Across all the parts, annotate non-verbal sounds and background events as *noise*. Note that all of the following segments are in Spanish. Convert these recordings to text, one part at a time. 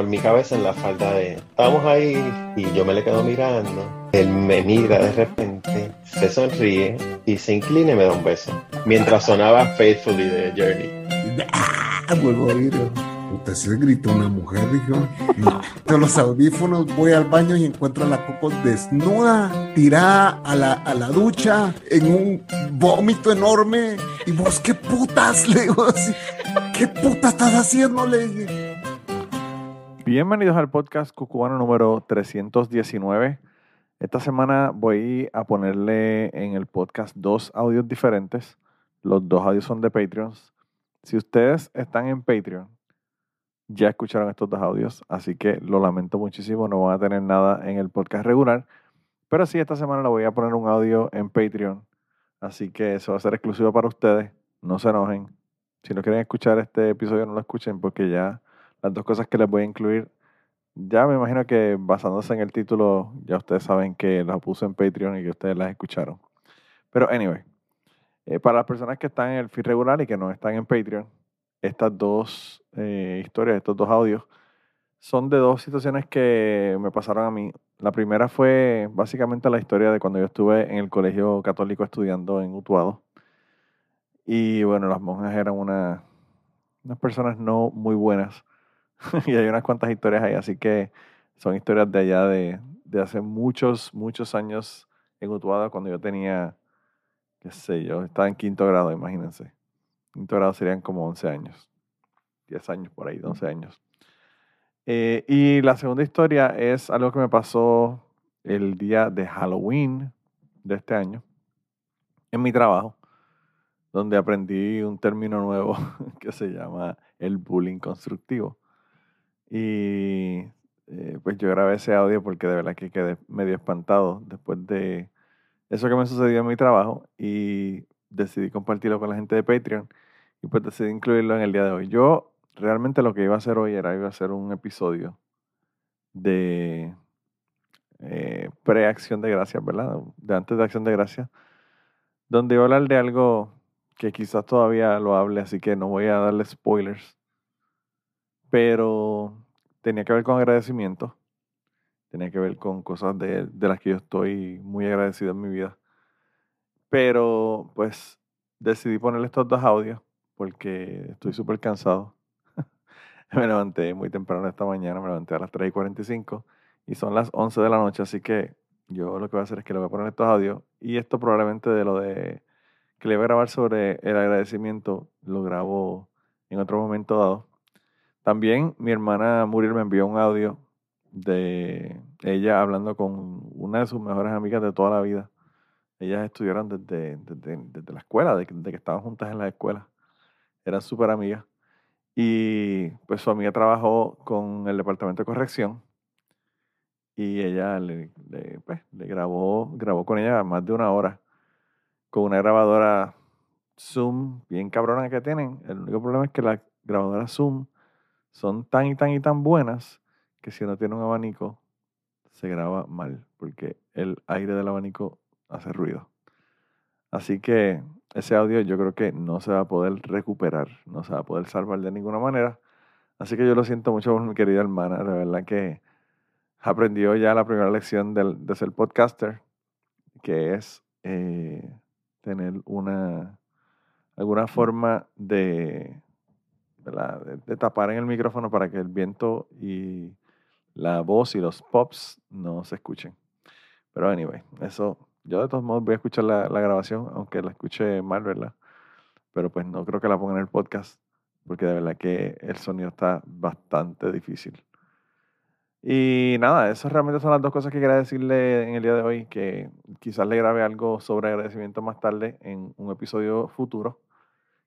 en mi cabeza en la falda de, estábamos ahí y yo me le quedo mirando. Él me mira de repente, se sonríe y se inclina y me da un beso. Mientras sonaba Faithfully de Journey. ¡Ah! Vuelvo a oír. Puta, se gritó una mujer, dijo. No. De los audífonos voy al baño y encuentro a la Coco desnuda, tirada a la, a la ducha, en un vómito enorme. Y vos, ¿qué putas? Le digo así. ¿Qué puta estás haciendo? Le dije. Bienvenidos al podcast Cucubano número 319. Esta semana voy a ponerle en el podcast dos audios diferentes. Los dos audios son de Patreons. Si ustedes están en Patreon, ya escucharon estos dos audios, así que lo lamento muchísimo, no van a tener nada en el podcast regular. Pero sí, esta semana le voy a poner un audio en Patreon, así que eso va a ser exclusivo para ustedes. No se enojen. Si no quieren escuchar este episodio, no lo escuchen porque ya las dos cosas que les voy a incluir, ya me imagino que basándose en el título, ya ustedes saben que las puse en Patreon y que ustedes las escucharon. Pero anyway, eh, para las personas que están en el feed regular y que no están en Patreon, estas dos eh, historias, estos dos audios, son de dos situaciones que me pasaron a mí. La primera fue básicamente la historia de cuando yo estuve en el colegio católico estudiando en Utuado. Y bueno, las monjas eran una, unas personas no muy buenas. *laughs* y hay unas cuantas historias ahí, así que son historias de allá de, de hace muchos, muchos años en Utuado, cuando yo tenía, qué sé yo, estaba en quinto grado, imagínense. Quinto grado serían como 11 años. 10 años por ahí, 12 años. Eh, y la segunda historia es algo que me pasó el día de Halloween de este año en mi trabajo, donde aprendí un término nuevo *laughs* que se llama el bullying constructivo. Y eh, pues yo grabé ese audio porque de verdad que quedé medio espantado después de eso que me sucedió en mi trabajo y decidí compartirlo con la gente de Patreon y pues decidí incluirlo en el día de hoy. Yo realmente lo que iba a hacer hoy era, iba a hacer un episodio de eh, pre-acción de gracias, ¿verdad? De antes de acción de gracias, donde iba a hablar de algo que quizás todavía lo hable, así que no voy a darle spoilers, pero tenía que ver con agradecimiento, tenía que ver con cosas de, de las que yo estoy muy agradecido en mi vida, pero pues decidí ponerle estos dos audios porque estoy súper cansado *laughs* me levanté muy temprano esta mañana, me levanté a las 3 y 45 y son las 11 de la noche, así que yo lo que voy a hacer es que le voy a poner estos audios y esto probablemente de lo de que le voy a grabar sobre el agradecimiento lo grabo en otro momento dado. También mi hermana Muriel me envió un audio de ella hablando con una de sus mejores amigas de toda la vida. Ellas estudiaron desde, desde, la escuela, desde que estaban juntas en la escuela. Eran súper amigas. Y pues su amiga trabajó con el departamento de corrección y ella le, pues, le grabó, grabó con ella más de una hora con una grabadora Zoom bien cabrona que tienen. El único problema es que las grabadoras Zoom son tan y tan y tan buenas que si no tiene un abanico se graba mal porque el aire del abanico hace ruido. Así que ese audio yo creo que no se va a poder recuperar, no se va a poder salvar de ninguna manera. Así que yo lo siento mucho por mi querida hermana, de verdad que aprendió ya la primera lección de, de ser podcaster, que es eh, tener una alguna forma de, de, tapar en el micrófono para que el viento y la voz y los pops no se escuchen. Pero anyway, eso yo de todos modos voy a escuchar la, grabación, aunque la escuche mal, ¿verdad? Pero pues no creo que la ponga en el podcast, porque de verdad que el sonido está bastante difícil. Y nada, esas realmente son las dos cosas que quería decirle en el día de hoy, que quizás le grabe algo sobre agradecimiento más tarde en un episodio futuro,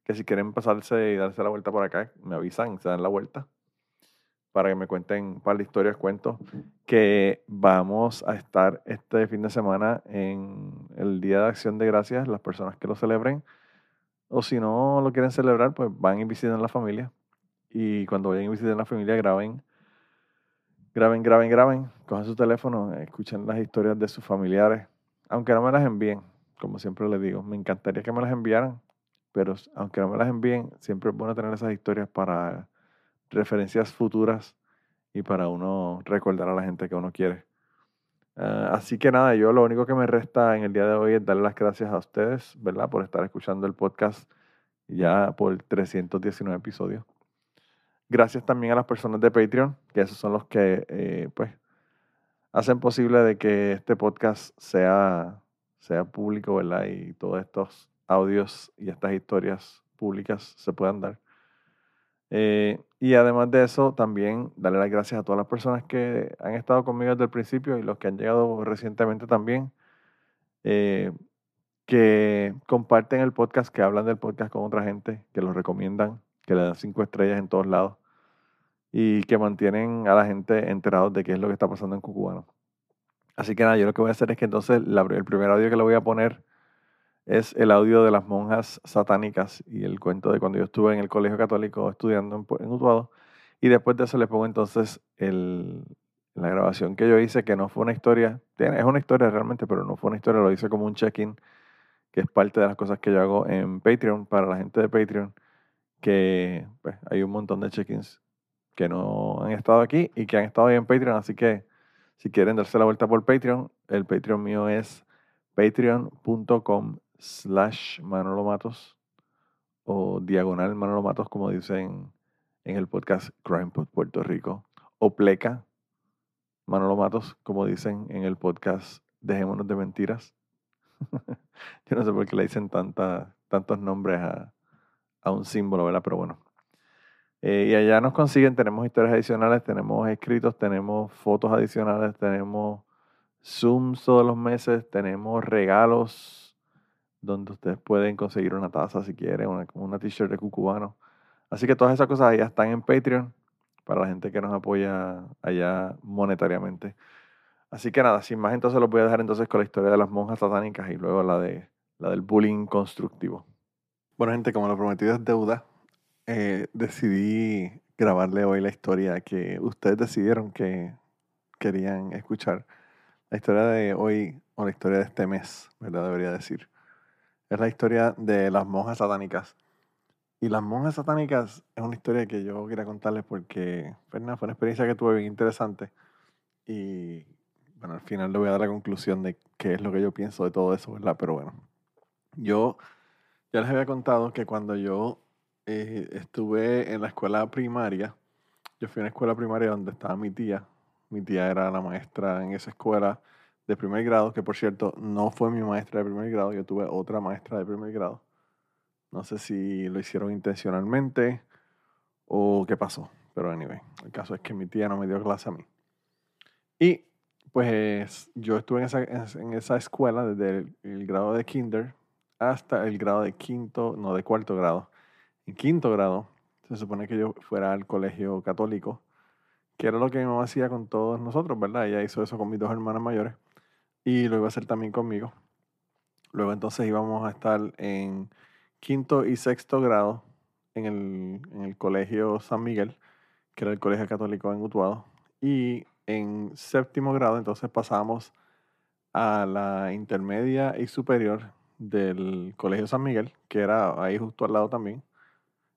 que si quieren pasarse y darse la vuelta por acá, me avisan, se dan la vuelta para que me cuenten un par de historias, cuentos, que vamos a estar este fin de semana en el Día de Acción de Gracias, las personas que lo celebren, o si no lo quieren celebrar, pues van y visiten la familia. Y cuando vayan y visiten la familia, graben, graben, graben, graben, cojan su teléfono, escuchen las historias de sus familiares, aunque no me las envíen, como siempre les digo, me encantaría que me las enviaran, pero aunque no me las envíen, siempre es bueno tener esas historias para referencias futuras y para uno recordar a la gente que uno quiere. Ah, así que nada, yo lo único que me resta en el día de hoy es darle las gracias a ustedes, ¿verdad? Por estar escuchando el podcast ya por 319 episodios. Gracias también a las personas de Patreon, que esos son los que, eh, pues, hacen posible de que este podcast sea, sea público, ¿verdad? Y todos estos audios y estas historias públicas se puedan dar. Eh, y además de eso, también darle las gracias a todas las personas que han estado conmigo desde el principio y los que han llegado recientemente también, eh, que comparten el podcast, que hablan del podcast con otra gente, que lo recomiendan, que le dan cinco estrellas en todos lados y que mantienen a la gente enterados de qué es lo que está pasando en Cucubano. Así que nada, yo lo que voy a hacer es que entonces el primer audio que le voy a poner es el audio de las monjas satánicas y el cuento de cuando yo estuve en el colegio católico estudiando en, en Utuado. Y después de eso le pongo entonces el, la grabación que yo hice, que no fue una historia, es una historia realmente, pero no fue una historia, lo hice como un check-in, que es parte de las cosas que yo hago en Patreon para la gente de Patreon, que pues, hay un montón de check-ins que no han estado aquí y que han estado ahí en Patreon, así que si quieren darse la vuelta por Patreon, el Patreon mío es patreon.com slash Manolo Matos o diagonal Manolo Matos, como dicen en el podcast Crime Puerto Rico, o pleca Manolo Matos, como dicen en el podcast Dejémonos de Mentiras. *laughs* Yo no sé por qué le dicen tanta, tantos nombres a, a, un símbolo, ¿verdad? Pero bueno. Eh, y allá nos consiguen, tenemos historias adicionales, tenemos escritos, tenemos fotos adicionales, tenemos Zooms todos los meses, tenemos regalos donde ustedes pueden conseguir una taza si quieren, una, una t-shirt de cucubano. Así que todas esas cosas ya están en Patreon para la gente que nos apoya allá monetariamente. Así que nada, sin más entonces los voy a dejar entonces con la historia de las monjas satánicas y luego la, de, la del bullying constructivo. Bueno gente, como lo prometido es deuda, eh, decidí grabarle hoy la historia que ustedes decidieron que querían escuchar. La historia de hoy, o la historia de este mes, ¿verdad? Debería decir es la historia de las monjas satánicas. Y las monjas satánicas es una historia que yo quería contarles porque pues fue una experiencia que tuve bien interesante. Y bueno, al final le voy a dar la conclusión de qué es lo que yo pienso de todo eso, ¿verdad? Pero bueno, yo ya les había contado que cuando yo eh, estuve en la escuela primaria, yo fui a una escuela primaria donde estaba mi tía. Mi tía era la maestra en esa escuela de primer grado, que por cierto no fue mi maestra de primer grado, yo tuve otra maestra de primer grado. No sé si lo hicieron intencionalmente o qué pasó, pero anyway, el caso es que mi tía no me dio clase a mí. Y pues yo estuve en esa, en esa escuela desde el, grado de kinder hasta el grado de quinto, no, de cuarto grado. En quinto grado se supone que yo fuera al colegio católico, que era lo que mi mamá hacía con todos nosotros, ¿verdad? Ella hizo eso con mis dos hermanas mayores y lo iba a hacer también conmigo. Luego entonces íbamos a estar en quinto y sexto grado en el, en el colegio San Miguel, que era el colegio católico en Utuado. Y en séptimo grado entonces pasamos a la intermedia y superior del colegio San Miguel, que era ahí justo al lado también,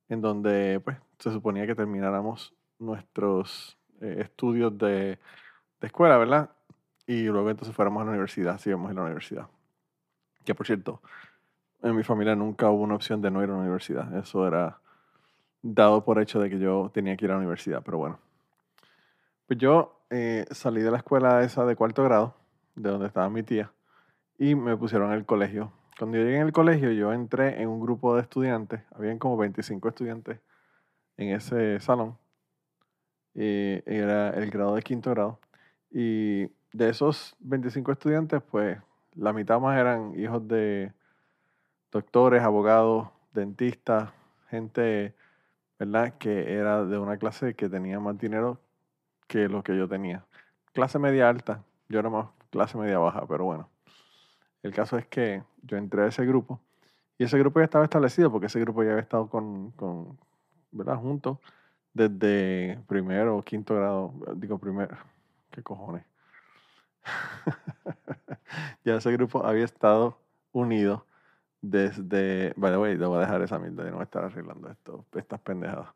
en donde pues se suponía que termináramos nuestros eh, estudios de, de escuela, ¿verdad? Y luego entonces fuéramos a la universidad, sigamos en la universidad. Que por cierto, en mi familia nunca hubo una opción de no ir a la universidad. Eso era dado por hecho de que yo tenía que ir a la universidad, pero bueno. Pues yo eh, salí de la escuela esa de cuarto grado, de donde estaba mi tía, y me pusieron el colegio. Cuando yo llegué el colegio, yo entré en un grupo de estudiantes, habían como 25 estudiantes en ese salón, y era el grado de quinto grado, y de esos 25 estudiantes, pues la mitad más eran hijos de doctores, abogados, dentistas, gente, ¿verdad? Que era de una clase que tenía más dinero que lo que yo tenía. Clase media alta, yo era más clase media baja, pero bueno. El caso es que yo entré a ese grupo y ese grupo ya estaba establecido porque ese grupo ya había estado con, con ¿verdad? Juntos desde primero o quinto grado, digo primero, ¿qué cojones? *laughs* ya ese grupo había estado unido desde. By the way, debo dejar esa mierda de no estar arreglando esto, estas pendejadas.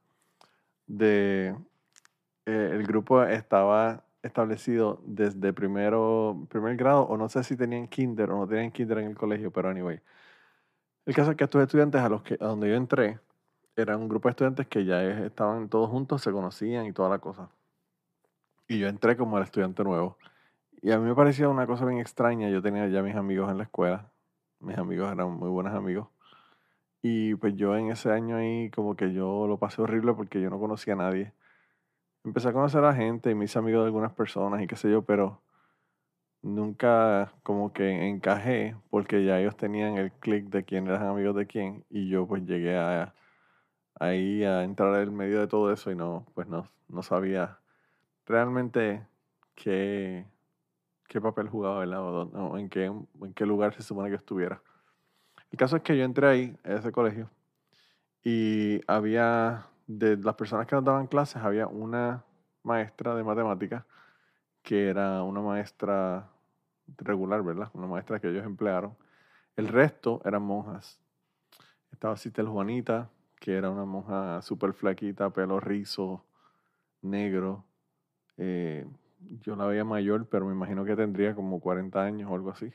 de eh, el grupo estaba establecido desde primero, primer grado, o no sé si tenían kinder o no tenían kinder en el colegio, pero anyway. El caso es que estos estudiantes a los que a donde yo entré eran un grupo de estudiantes que ya estaban todos juntos, se conocían y toda la cosa. Y yo entré como el estudiante nuevo. Y a mí me parecía una cosa bien extraña. Yo tenía ya mis amigos en la escuela. Mis amigos eran muy buenos amigos. Y pues yo en ese año ahí como que yo lo pasé horrible porque yo no conocía a nadie. Empecé a conocer a gente y me hice amigo de algunas personas y qué sé yo, pero nunca como que encajé porque ya ellos tenían el click de quién eran amigos de quién y yo pues llegué a, ahí a entrar en medio de todo eso y no, pues no, no sabía realmente qué, qué papel jugaba, ¿verdad? O, en, qué, lugar se supone que estuviera. El caso es que yo entré ahí, a ese colegio, y había, de las personas que nos daban clases, había una maestra de matemáticas que era una maestra regular, ¿verdad? Una maestra que ellos emplearon. El resto eran monjas. Estaba Citel Juanita, que era una monja súper flaquita, pelo rizo, negro. Eh, yo la veía mayor, pero me imagino que tendría como 40 años o algo así.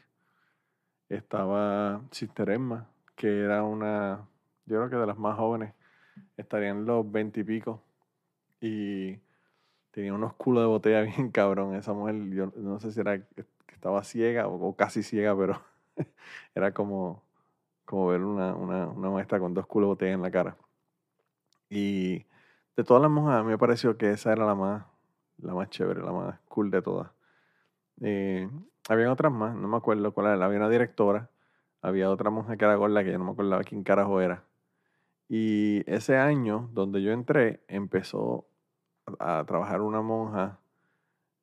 Estaba Sister Emma, que era una, yo creo que de las más jóvenes, estaría en los 20 y pico. Y tenía unos culos de botella *laughs* bien cabrón. Esa mujer, yo no sé si era estaba ciega o, casi ciega, pero *laughs* era como, como ver una, una, una, maestra con dos culos de botella en la cara. Y de todas las monjas, a mí me pareció que esa era la más, la más chévere, la más cool de todas. Eh, había otras más, no me acuerdo cuál era. Había una directora, había otra monja que era gorda que yo no me acordaba quién carajo era. Y ese año donde yo entré, empezó a, trabajar una monja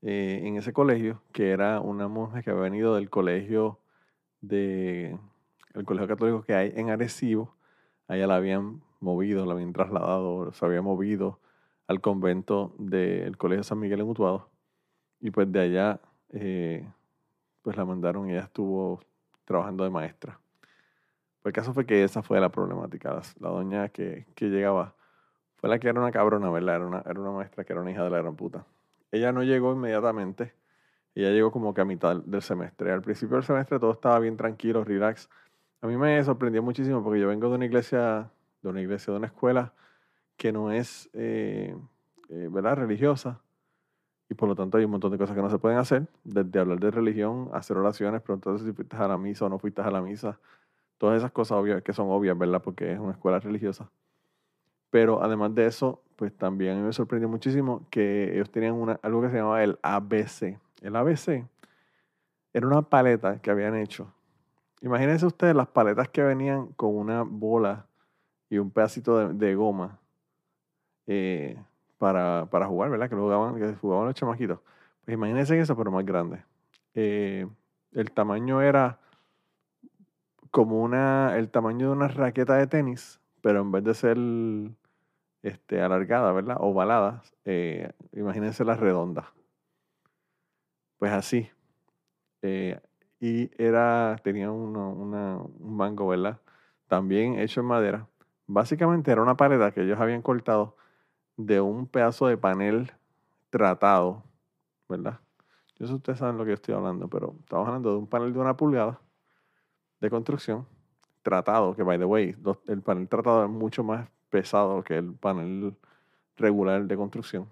eh, en ese colegio, que era una monja que había venido del colegio de el colegio católico que hay en Arecibo. Allá la habían movido, la habían trasladado, se había movido al convento del Colegio San Miguel en Utuado. Y pues de allá, eh, pues la mandaron y ella estuvo trabajando de maestra. Pues el caso fue que esa fue la problemática. La, doña que, que, llegaba fue la que era una cabrona, ¿verdad? Era una, era una maestra que era una hija de la gran puta. Ella no llegó inmediatamente. Ella llegó como que a mitad del semestre. Al principio del semestre todo estaba bien tranquilo, relax. A mí me sorprendió muchísimo porque yo vengo de una iglesia, de una iglesia, de una escuela que no es, eh, eh, ¿verdad?, religiosa. Y por lo tanto hay un montón de cosas que no se pueden hacer, desde hablar de religión, hacer oraciones, preguntar si fuiste a la misa o no fuiste a la misa. Todas esas cosas obvias, que son obvias, ¿verdad? Porque es una escuela religiosa. Pero además de eso, pues también me sorprendió muchísimo que ellos tenían una, algo que se llamaba el ABC. El ABC era una paleta que habían hecho. Imagínense ustedes las paletas que venían con una bola y un pedacito de goma eh, para, para, jugar, ¿verdad? Que, jugaban, que jugaban los chamaquitos. Pues imagínense eso, pero más grande. Eh, el tamaño era como una, el tamaño de una raqueta de tenis, pero en vez de ser este, alargada, ¿verdad? Ovalada, eh, imagínense la redonda. Pues así. Eh, y era, tenía una, un mango, ¿verdad? También hecho en madera. Básicamente era una paleta que ellos habían cortado de un pedazo de panel tratado, ¿verdad? Yo sé ustedes saben lo que yo estoy hablando, pero estamos hablando de un panel de una pulgada de construcción tratado, que by the way, el panel tratado es mucho más pesado que el panel regular de construcción.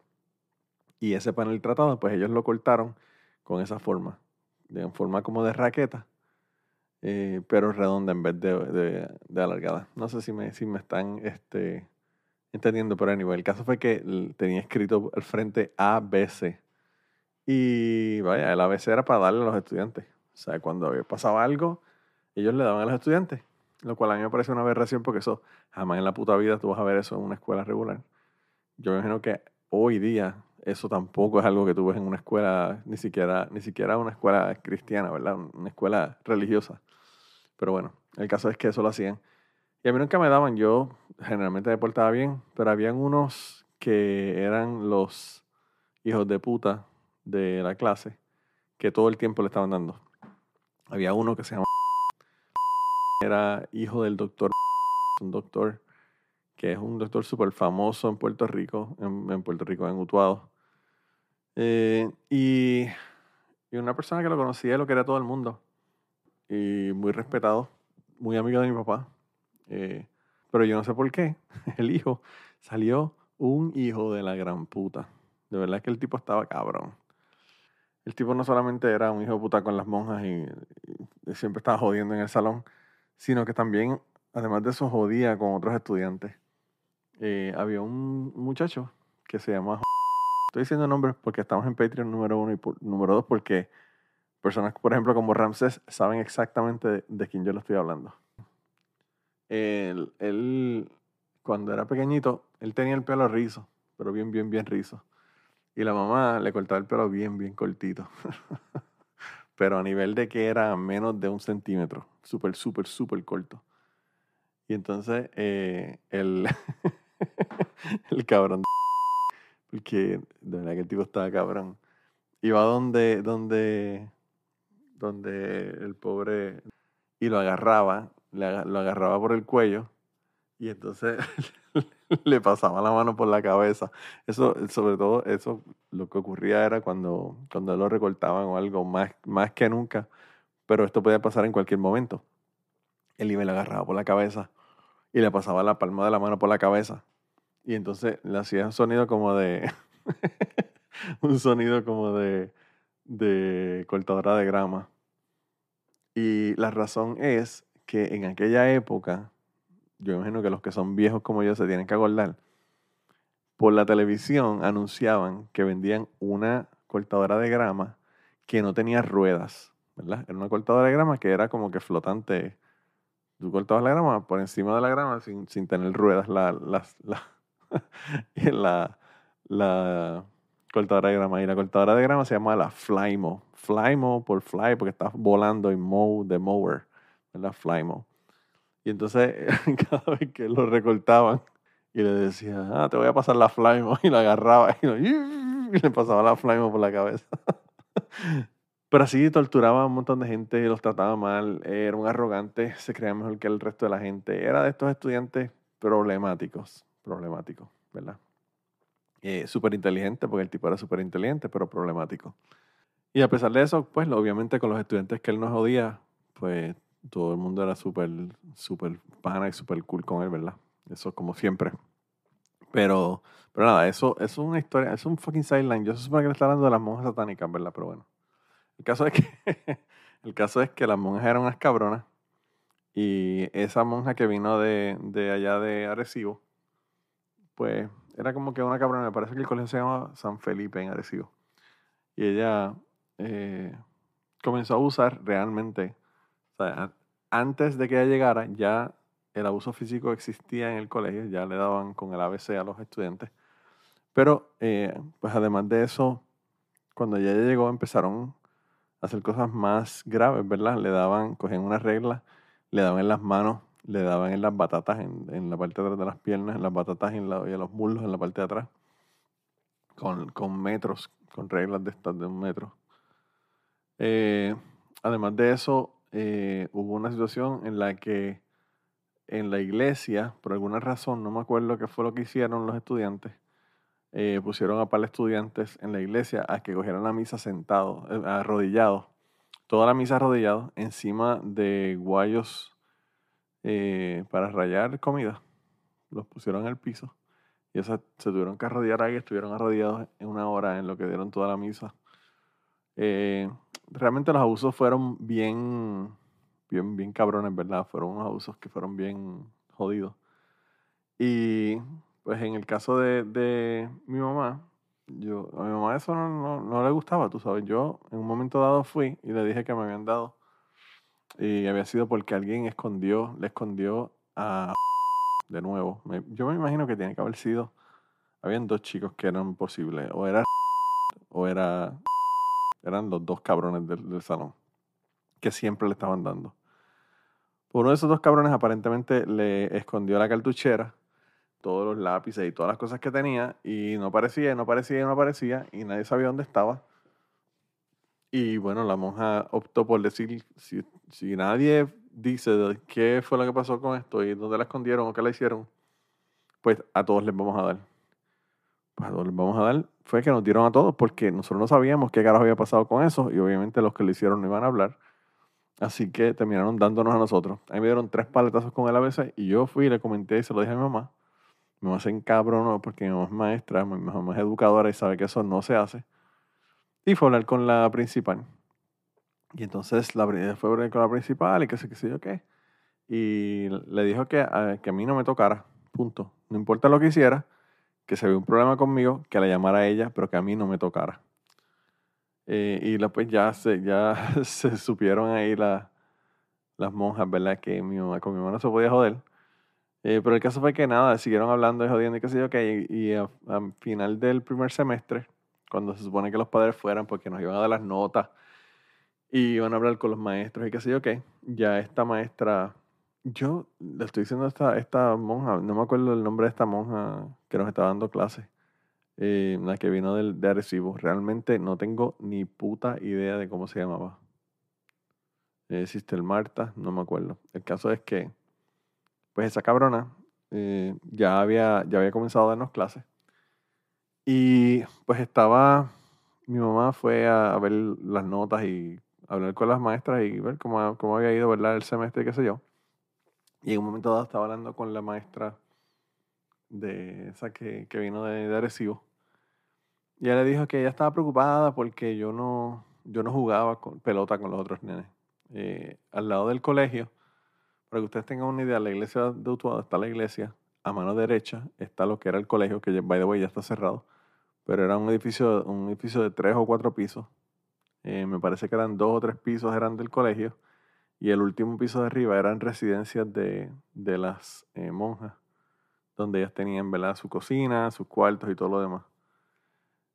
Y ese panel tratado, pues ellos lo cortaron con esa forma, de forma como de raqueta, eh, pero redonda en vez de, de, alargada. No sé si me, si me están este, entendiendo, pero anyway, el caso fue que tenía escrito al frente ABC. Y vaya, el ABC era para darle a los estudiantes. O sea, cuando pasaba algo, ellos le daban a los estudiantes. Lo cual a mí me parece una aberración porque eso, jamás en la puta vida tú vas a ver eso en una escuela regular. Yo me imagino que hoy día eso tampoco es algo que tú ves en una escuela, ni siquiera, ni siquiera una escuela cristiana, ¿verdad? Una escuela religiosa. Pero bueno, el caso es que eso lo hacían. Y a mí nunca me daban, yo generalmente me portaba bien, pero habían unos que eran los hijos de puta de la clase que todo el tiempo le estaban dando. Había uno que se llamaba *laughs* era hijo del doctor, *laughs* un doctor que es un doctor súper famoso en Puerto Rico, en, en Puerto Rico, en Utuado. Eh, y, y una persona que lo conocía y lo quería todo el mundo. Y muy respetado, muy amigo de mi papá. Eh, pero yo no sé por qué. *laughs* El hijo salió un hijo de la gran puta. De verdad que el tipo estaba cabrón. El tipo no solamente era un hijo de puta con las monjas y, siempre estaba jodiendo en el salón, sino que también, además de eso, jodía con otros estudiantes. Eh, había un muchacho que se llama... Estoy diciendo nombres porque estamos en Patreon número uno y número dos porque personas, por ejemplo, como Ramsés, saben exactamente de, de quién yo le estoy hablando. Él, cuando era pequeñito, él tenía el pelo rizo, pero bien, bien, bien rizo. Y la mamá le cortaba el pelo bien, bien cortito. *laughs* pero a nivel de que era menos de un centímetro. Súper, súper, súper corto. Y entonces eh, el, *laughs* el cabrón, *laughs* porque de verdad que el tipo estaba cabrón, iba donde, donde, donde el pobre y lo agarraba, le lo agarraba por el cuello y entonces *laughs* le pasaba la mano por la cabeza. Eso, sobre todo, eso lo que ocurría era cuando, cuando lo recortaban o algo, más, más que nunca, pero esto podía pasar en cualquier momento. Él iba y le agarraba por la cabeza y le pasaba la palma de la mano por la cabeza. Y entonces le hacía un sonido como de. *laughs* un sonido como de. de cortadora de grama. Y la razón es que en aquella época, yo imagino que los que son viejos como yo se tienen que acordar, por la televisión anunciaban que vendían una cortadora de grama que no tenía ruedas, ¿verdad? Era una cortadora de grama que era como que flotante. Tú cortabas la grama por encima de la grama sin, sin tener ruedas la, la, *laughs* la, la, cortadora de grama. Y la cortadora de grama se llama la Flymo. Flymo por fly, porque estás volando y mow de mower, ¿verdad? Flymo. Y entonces, *laughs* cada vez que lo recortaban y le decía, ah, te voy a pasar la Flymo, *laughs* y lo agarraba y, lo- y le pasaba la Flymo por la cabeza. *laughs* Pero así torturaba a un montón de gente, los trataba mal, era un arrogante, se creía mejor que el resto de la gente. Era de estos estudiantes problemáticos, problemáticos, ¿verdad? Eh, súper inteligente, porque el tipo era súper inteligente, pero problemático. Y a pesar de eso, pues obviamente con los estudiantes que él nos jodía, pues todo el mundo era súper, súper pana y súper cool con él, ¿verdad? Eso como siempre. Pero, pero nada, eso, eso es una historia, es un fucking sideline. Yo se supone que le está hablando de las monjas satánicas, ¿verdad? Pero bueno. El caso es que, *laughs* el caso es que las monjas eran unas cabronas. Y esa monja que vino de, de allá de Arecibo, pues era como que una cabrona. Me parece que el colegio se llama San Felipe en Arecibo. Y ella eh, comenzó a abusar realmente. Antes de que ella llegara, ya el abuso físico existía en el colegio, ya le daban con el ABC a los estudiantes. Pero, eh, pues además de eso, cuando ella llegó, empezaron a hacer cosas más graves, ¿verdad? Le daban, cogían una regla, le daban en las manos, le daban en las batatas, en, en la parte de atrás de las piernas, en las batatas y en, la- y en los muslos, en la parte de atrás, con, con metros, con reglas de estas de un metro. Eh, además de eso, eh, hubo una situación en la que en la iglesia, por alguna razón, no me acuerdo qué fue lo que hicieron los estudiantes, eh, pusieron a par estudiantes en la iglesia a que cogieran la misa sentados, eh, arrodillados, toda la misa arrodillados, encima de guayos eh, para rayar comida. Los pusieron el piso y esa- se tuvieron que arrodillar ahí, estuvieron arrodillados en una hora en lo que dieron toda la misa. Realmente los abusos fueron bien, bien, bien cabrones, ¿verdad? Fueron unos abusos que fueron bien jodidos. Y pues en el caso de, de mi mamá, yo, a mi mamá eso no, no, no le gustaba, tú sabes. Yo en un momento dado fui y le dije que me habían dado. Y había sido porque alguien escondió, le escondió a de nuevo. Me- yo me imagino que tiene que haber sido. Habían dos chicos que eran posibles. O era o era. Eran los dos cabrones del, salón. Que siempre le estaban dando. Uno de esos dos cabrones aparentemente le escondió la cartuchera, todos los lápices y todas las cosas que tenía, y no aparecía, y no aparecía, y no aparecía, y nadie sabía dónde estaba. Y bueno, la monja optó por decir, si, si nadie dice qué fue lo que pasó con esto y dónde la escondieron o qué la hicieron, pues a todos les vamos a dar. Pues a todos les vamos a dar. Fue que nos dieron a todos porque nosotros no sabíamos qué carajo había pasado con eso y obviamente los que lo hicieron no iban a hablar. Así que terminaron dándonos a nosotros. A me dieron tres paletazos con el ABC y yo fui y le comenté y se lo dije a mi mamá. Mi mamá se encabronó porque mi mamá es maestra, mi mamá es educadora y sabe que eso no se hace. Y fue a hablar con la principal. Y entonces la, fue a hablar con la principal y qué sé qué sé qué. Y le dijo que, a, que a mí no me tocara, punto. No importa lo que hiciera, que se ve un problema conmigo, que la llamara a ella, pero que a mí no me tocara. Eh, y pues ya se, ya *laughs* se supieron ahí las monjas, ¿verdad? Que mi mamá, con mi mamá no se podía joder. Eh, pero el caso fue que nada, siguieron hablando y jodiendo y qué sé yo qué. Y, al final del primer semestre, cuando se supone que los padres fueran porque nos iban a dar las notas y iban a hablar con los maestros y qué sé yo qué, ya esta maestra, yo le estoy diciendo a esta, esta monja, no me acuerdo el nombre de esta monja que nos estaba dando clases eh, la que vino del, de Arecibo. Realmente no tengo ni puta idea de cómo se llamaba. Eh, Sister Marta, no me acuerdo. El caso es que, pues esa cabrona eh, ya, había, ya había comenzado a darnos clases. Y pues estaba, mi mamá fue a, ver las notas y hablar con las maestras y ver cómo, cómo había ido ¿verdad? el semestre, qué sé yo. Y en un momento dado estaba hablando con la maestra de esa que, vino de, de Arecibo. Y ella le dijo que ella estaba preocupada porque yo no, yo no jugaba con pelota con los otros nenes. Eh, al lado del colegio, para que ustedes tengan una idea, la iglesia de Utuado está la iglesia, a mano derecha está lo que era el colegio, que by the way ya está cerrado, pero era un edificio, un edificio de tres o cuatro pisos. Eh, me parece que eran dos o tres pisos eran del colegio y el último piso de arriba eran residencias de, de las eh, monjas, donde ellas tenían ¿verdad? su cocina, sus cuartos y todo lo demás.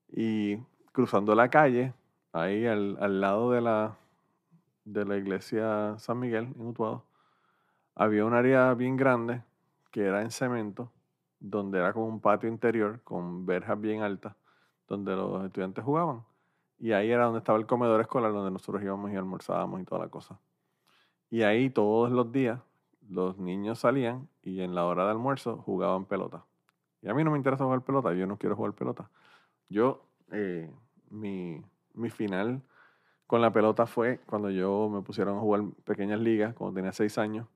Y cruzando la calle, ahí al, al lado de la, de la iglesia San Miguel en Utuado, había un área bien grande que era en cemento, donde era como un patio interior con verjas bien altas, donde los estudiantes jugaban. Y ahí era donde estaba el comedor escolar, donde nosotros íbamos y almorzábamos y toda la cosa. Y ahí todos los días los niños salían y en la hora de almuerzo jugaban pelota. Y a mí no me interesa jugar pelota, yo no quiero jugar pelota. Yo, eh, mi, mi final con la pelota fue cuando yo me pusieron a jugar pequeñas ligas, cuando tenía seis años.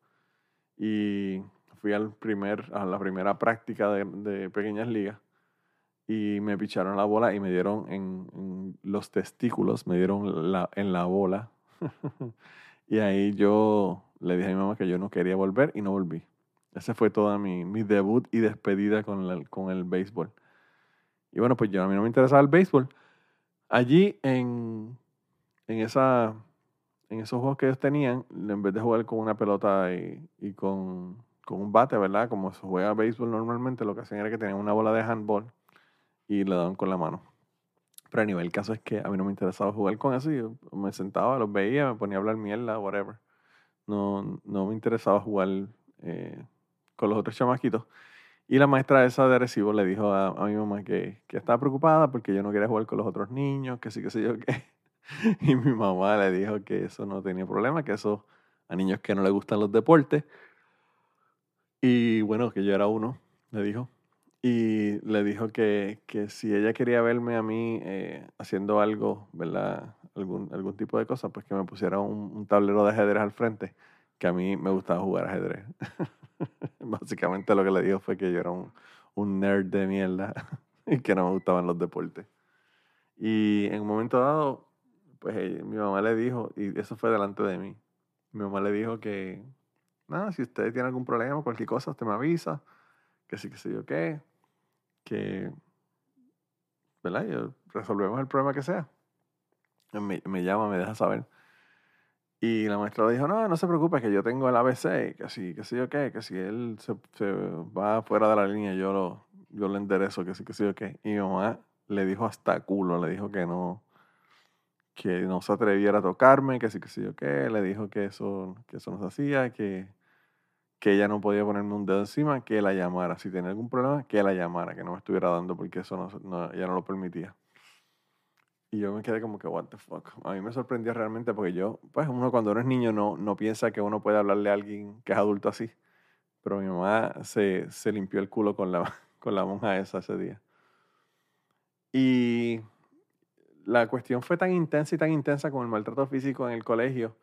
Y fui al primer, a la primera práctica de, pequeñas ligas. Y me picharon la bola y me dieron en, en los testículos, me dieron la, en la bola. *laughs* y ahí yo le dije a mi mamá que yo no quería volver y no volví. Ese fue todo mi, mi debut y despedida con, el, con el béisbol. Y bueno, pues yo a mí no me interesaba el béisbol. Allí en, en, esa, en esos juegos que ellos tenían, en vez de jugar con una pelota y, y con, con, un bate, ¿verdad? Como se juega béisbol normalmente, lo que hacían era que tenían una bola de handball y le daban con la mano. Pero a nivel, el caso es que a mí no me interesaba jugar con eso. Yo me sentaba, los veía, me ponía a hablar mierda, whatever. No, no me interesaba jugar eh, con los otros chamaquitos. Y la maestra esa de recibo le dijo a, mi mamá que, que, estaba preocupada porque yo no quería jugar con los otros niños, que sí, que sé yo qué. *laughs* Y mi mamá le dijo que eso no tenía problema, que eso a niños que no les gustan los deportes. Y bueno, que yo era uno, le dijo. Y le dijo que, que si ella quería verme a mí eh, haciendo algo, ¿verdad? Algún, algún tipo de cosa, pues que me pusiera un, un tablero de ajedrez al frente, que a mí me gustaba jugar ajedrez. *laughs* Básicamente lo que le dijo fue que yo era un, un nerd de mierda *laughs* y que no me gustaban los deportes. Y en un momento dado, pues eh, mi mamá le dijo, y eso fue delante de mí, mi mamá le dijo que, nada, si usted tiene algún problema, cualquier cosa, usted me avisa, que sí, que sé yo qué, que, ¿verdad? Yo, resolvemos el problema que sea. Me, me llama, me deja saber. Y la maestra le dijo, no, no se preocupe, que yo tengo el ABC, que si, que si yo qué, que si él se, se, va fuera de la línea, yo lo, yo le enderezo, que sí, que si yo qué. Y mi mamá le dijo hasta culo, le dijo que no, que no se atreviera a tocarme, que sí, que si yo qué. Le dijo que eso, que eso no se hacía, que, que ella no podía ponerme un dedo encima, que la llamara. Si tenía algún problema, que la llamara, que no me estuviera dando porque eso no, no, ella no lo permitía. Y yo me quedé como que, what the fuck. A mí me sorprendió realmente porque yo, pues uno cuando uno es niño no, no piensa que uno puede hablarle a alguien que es adulto así. Pero mi mamá se, se limpió el culo con la, *laughs* con la monja esa ese día. Y la cuestión fue tan intensa y tan intensa con el maltrato físico en el colegio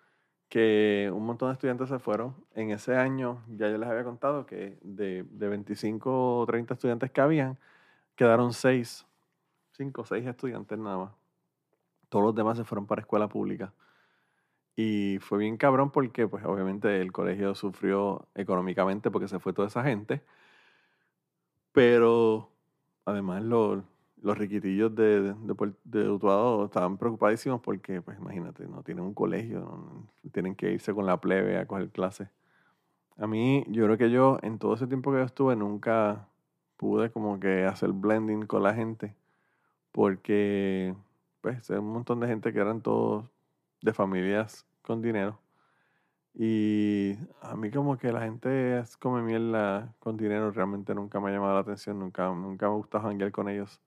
que un montón de estudiantes se fueron. En ese año, ya yo les había contado que de, de 25 o 30 estudiantes que habían, quedaron 6, 5 o 6 estudiantes nada más. Todos los demás se fueron para escuela pública. Y fue bien cabrón porque, pues, obviamente el colegio sufrió económicamente porque se fue toda esa gente. Pero, además, los, los riquitillos de, de, de, Utuado estaban preocupadísimos porque, pues, imagínate, no tienen un colegio, tienen que irse con la plebe a coger clases. A mí, yo creo que yo, en todo ese tiempo que yo estuve, nunca pude como que hacer blending con la gente porque, pues, hay un montón de gente que eran todos de familias con dinero. Y a mí como que la gente come mierda con dinero realmente nunca me ha llamado la atención, nunca, nunca me gusta janguear con ellos.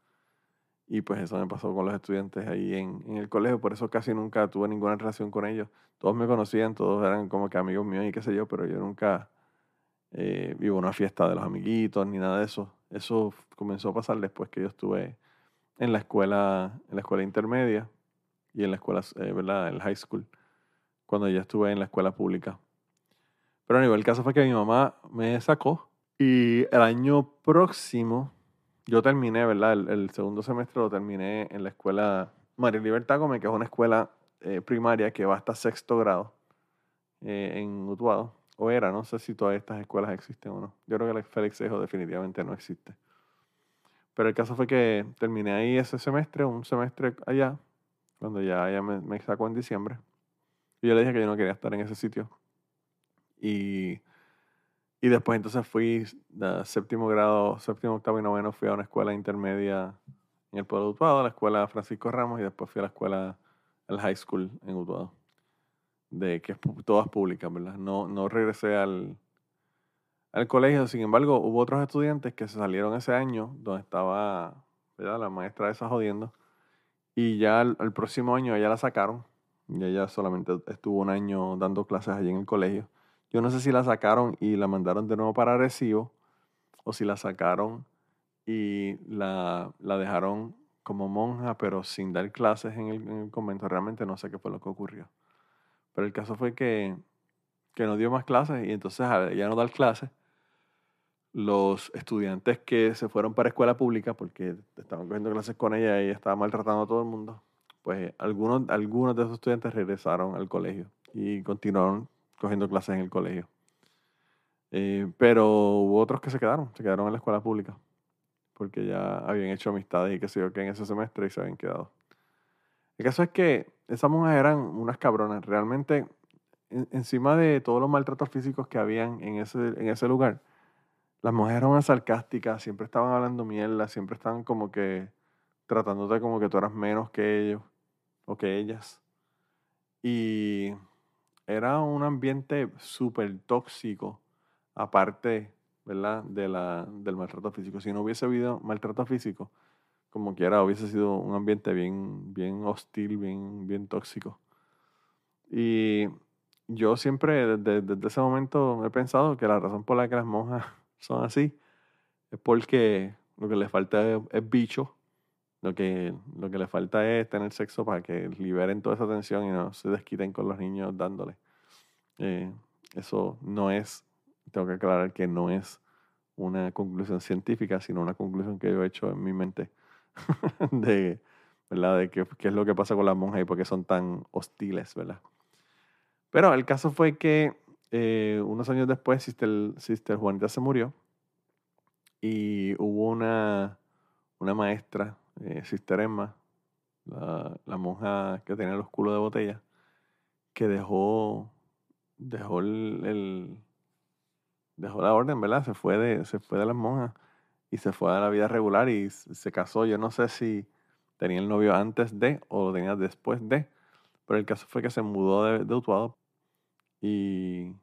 Y pues eso me pasó con los estudiantes ahí en, en, el colegio, por eso casi nunca tuve ninguna relación con ellos. Todos me conocían, todos eran como que amigos míos y qué sé yo, pero yo nunca eh, vivo una fiesta de los amiguitos ni nada de eso. Eso comenzó a pasar después que yo estuve en la escuela, en la escuela intermedia y en la escuela, eh, ¿verdad? En el high school, cuando ya estuve en la escuela pública. Pero bueno, el caso fue que mi mamá me sacó y el año próximo yo terminé, ¿verdad? El, segundo semestre lo terminé en la escuela María Libertad Gómez, que es una escuela eh, primaria que va hasta sexto grado eh, en Utuado. O era, no sé si todas estas escuelas existen o no. Yo creo que la Félix Ejo definitivamente no existe. Pero el caso fue que terminé ahí ese semestre, un semestre allá, cuando ya ella me, me sacó en diciembre. Y yo le dije que yo no quería estar en ese sitio. Y y después entonces fui de séptimo grado, séptimo, octavo y noveno, fui a una escuela intermedia en el pueblo de Utuado, la escuela Francisco Ramos, y después fui a la escuela, el high school en Utuado, de que es todas públicas, ¿verdad? No, no regresé al, al colegio, sin embargo, hubo otros estudiantes que se salieron ese año, donde estaba la maestra esa jodiendo, y ya el próximo año ella la sacaron, y ella solamente estuvo un año dando clases allí en el colegio yo no sé si la sacaron y la mandaron de nuevo para Recibo o si la sacaron y la, la dejaron como monja, pero sin dar clases en el, convento. Realmente no sé qué fue lo que ocurrió. Pero el caso fue que, que no dio más clases y entonces al ya no dar clases, los estudiantes que se fueron para escuela pública, porque estaban cogiendo clases con ella y estaba maltratando a todo el mundo, pues algunos, algunos de esos estudiantes regresaron al colegio y continuaron cogiendo clases en el colegio. Eh, pero hubo otros que se quedaron, se quedaron en la escuela pública, porque ya habían hecho amistades y qué sé yo, que en ese semestre y se habían quedado. El caso es que esas monjas eran unas cabronas. Realmente, encima de todos los maltratos físicos que habían en ese, en ese lugar, las mujeres eran unas sarcásticas, siempre estaban hablando mierda, siempre estaban como que tratándote como que tú eras menos que ellos o que ellas. Y era un ambiente súper tóxico, aparte, ¿verdad? De la, del maltrato físico. Si no hubiese habido maltrato físico, como quiera, hubiese sido un ambiente bien, bien hostil, bien, bien tóxico. Y yo siempre, desde, desde ese momento, he pensado que la razón por la que las monjas *laughs* son así es porque lo que les falta es, bicho. Lo que, lo que les falta es tener sexo para que liberen toda esa tensión y no se desquiten con los niños dándole. Eh, eso no es, tengo que aclarar que no es una conclusión científica, sino una conclusión que yo he hecho en mi mente *laughs* de, ¿verdad? de qué, qué, es lo que pasa con las monjas y por qué son tan hostiles, ¿verdad? Pero el caso fue que eh, unos años después Sister, Sister Juanita se murió y hubo una, una maestra, eh, Sister Emma, la, monja que tenía los culos de botella, que dejó, dejó el, dejó la orden, ¿verdad? Se fue de, se fue de las monjas y se fue a la vida regular y se casó. Yo no sé si tenía el novio antes de o lo tenía después de, pero el caso fue que se mudó de, de Utuado y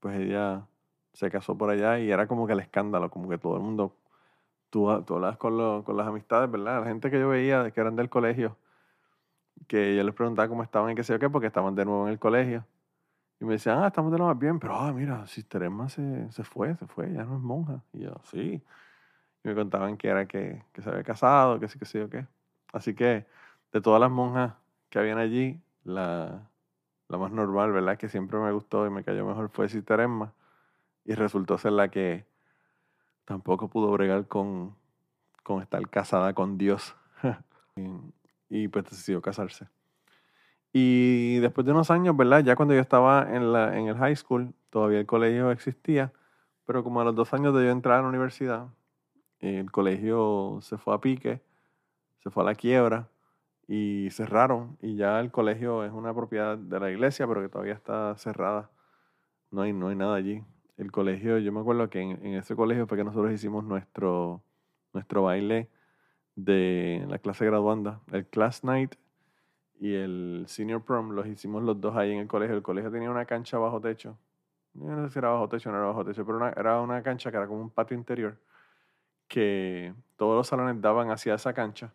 pues ella se casó por allá y era como que el escándalo, como que todo el mundo, tú, tú hablabas con, con las amistades, ¿verdad? La gente que yo veía que eran del colegio, que yo les preguntaba cómo estaban y qué sé yo qué, porque estaban de nuevo en el colegio. Y me decían, ah, estamos de lo más bien, pero ah, mira, Sister Emma se, se fue, se fue, ya no es monja. Y yo, sí. Y me contaban que era que, que se había casado, que sí, que sí o qué. Así que de todas las monjas que habían allí, la, la más normal, ¿verdad? Que siempre me gustó y me cayó mejor fue Sister Emma. Y resultó ser la que tampoco pudo bregar con, con estar casada con Dios. *laughs* y, y pues decidió casarse. Y después de unos años, ¿verdad? Ya cuando yo estaba en, la, en el high school, todavía el colegio existía, pero como a los dos años de yo entrar a la universidad, el colegio se fue a pique, se fue a la quiebra y cerraron. Y ya el colegio es una propiedad de la iglesia, pero que todavía está cerrada. No hay, no hay nada allí. El colegio, yo me acuerdo que en, en ese colegio fue que nosotros hicimos nuestro, nuestro baile de la clase graduanda, el class night y el senior prom los hicimos los dos ahí en el colegio. El colegio tenía una cancha bajo techo. no sé si era bajo techo o no era bajo techo, pero era una cancha que era como un patio interior que todos los salones daban hacia esa cancha.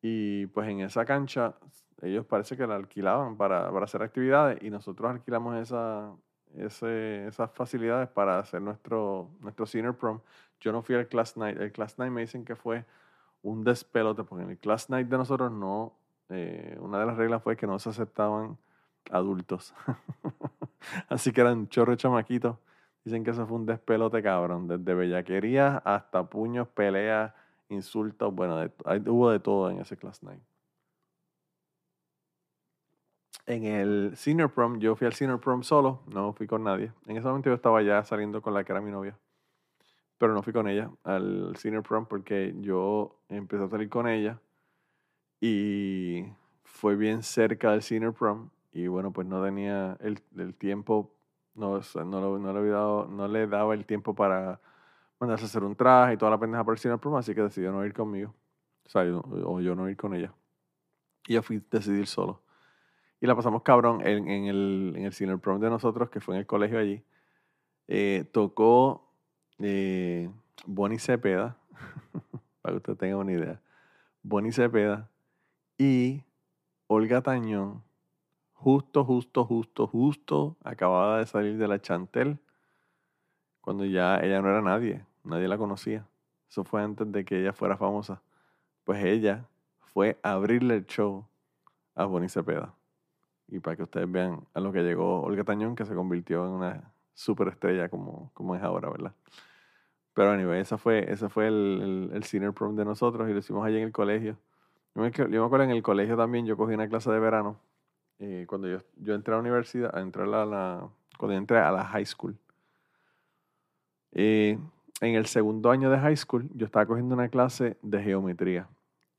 Y pues en esa cancha ellos parece que la alquilaban para, para hacer actividades y nosotros alquilamos esa, esas facilidades para hacer nuestro, nuestro senior prom. Yo no fui al class night. El class night me dicen que fue un despelote porque en el class night de nosotros no eh, una de las reglas fue que no se aceptaban adultos. *laughs* Así que eran chorro chamaquitos. Dicen que eso fue un despelote cabrón, desde bellaquería hasta puños, peleas, insultos. Bueno, hubo de todo en ese class night. En el senior prom, yo fui al senior prom solo, no fui con nadie. En ese momento yo estaba ya saliendo con la que era mi novia, pero no fui con ella al senior prom porque yo empecé a salir con ella y fue bien cerca del senior prom y bueno, pues no tenía el, el tiempo, no, no, no, le dado, no le daba el tiempo para mandarse a hacer un traje y toda la pendeja para el senior prom, así que decidió no ir conmigo, o, sea, o yo no ir con ella. Y yo fui decidir solo. Y la pasamos cabrón en, en, el, en el senior prom de nosotros, que fue en el colegio allí. Eh, tocó eh, Bonnie Cepeda, *laughs* para que usted tenga una idea. Bonnie Cepeda, y Olga Tañón, justo, justo, justo, justo, acababa de salir de la Chantel, cuando ya ella no era nadie, nadie la conocía. Eso fue antes de que ella fuera famosa. Pues ella fue a abrirle el show a Bonnie Cepeda. Y para que ustedes vean a lo que llegó Olga Tañón, que se convirtió en una superestrella como, como es ahora, ¿verdad? Pero anyway, ese fue, ese fue el, el, el senior prom de nosotros y lo hicimos allí en el colegio. Yo me, acuerdo en el colegio también, yo cogí una clase de verano. Eh, cuando yo, yo, entré a la universidad, a entrar a la, cuando entré a la high school. Eh, en el segundo año de high school, yo estaba cogiendo una clase de geometría.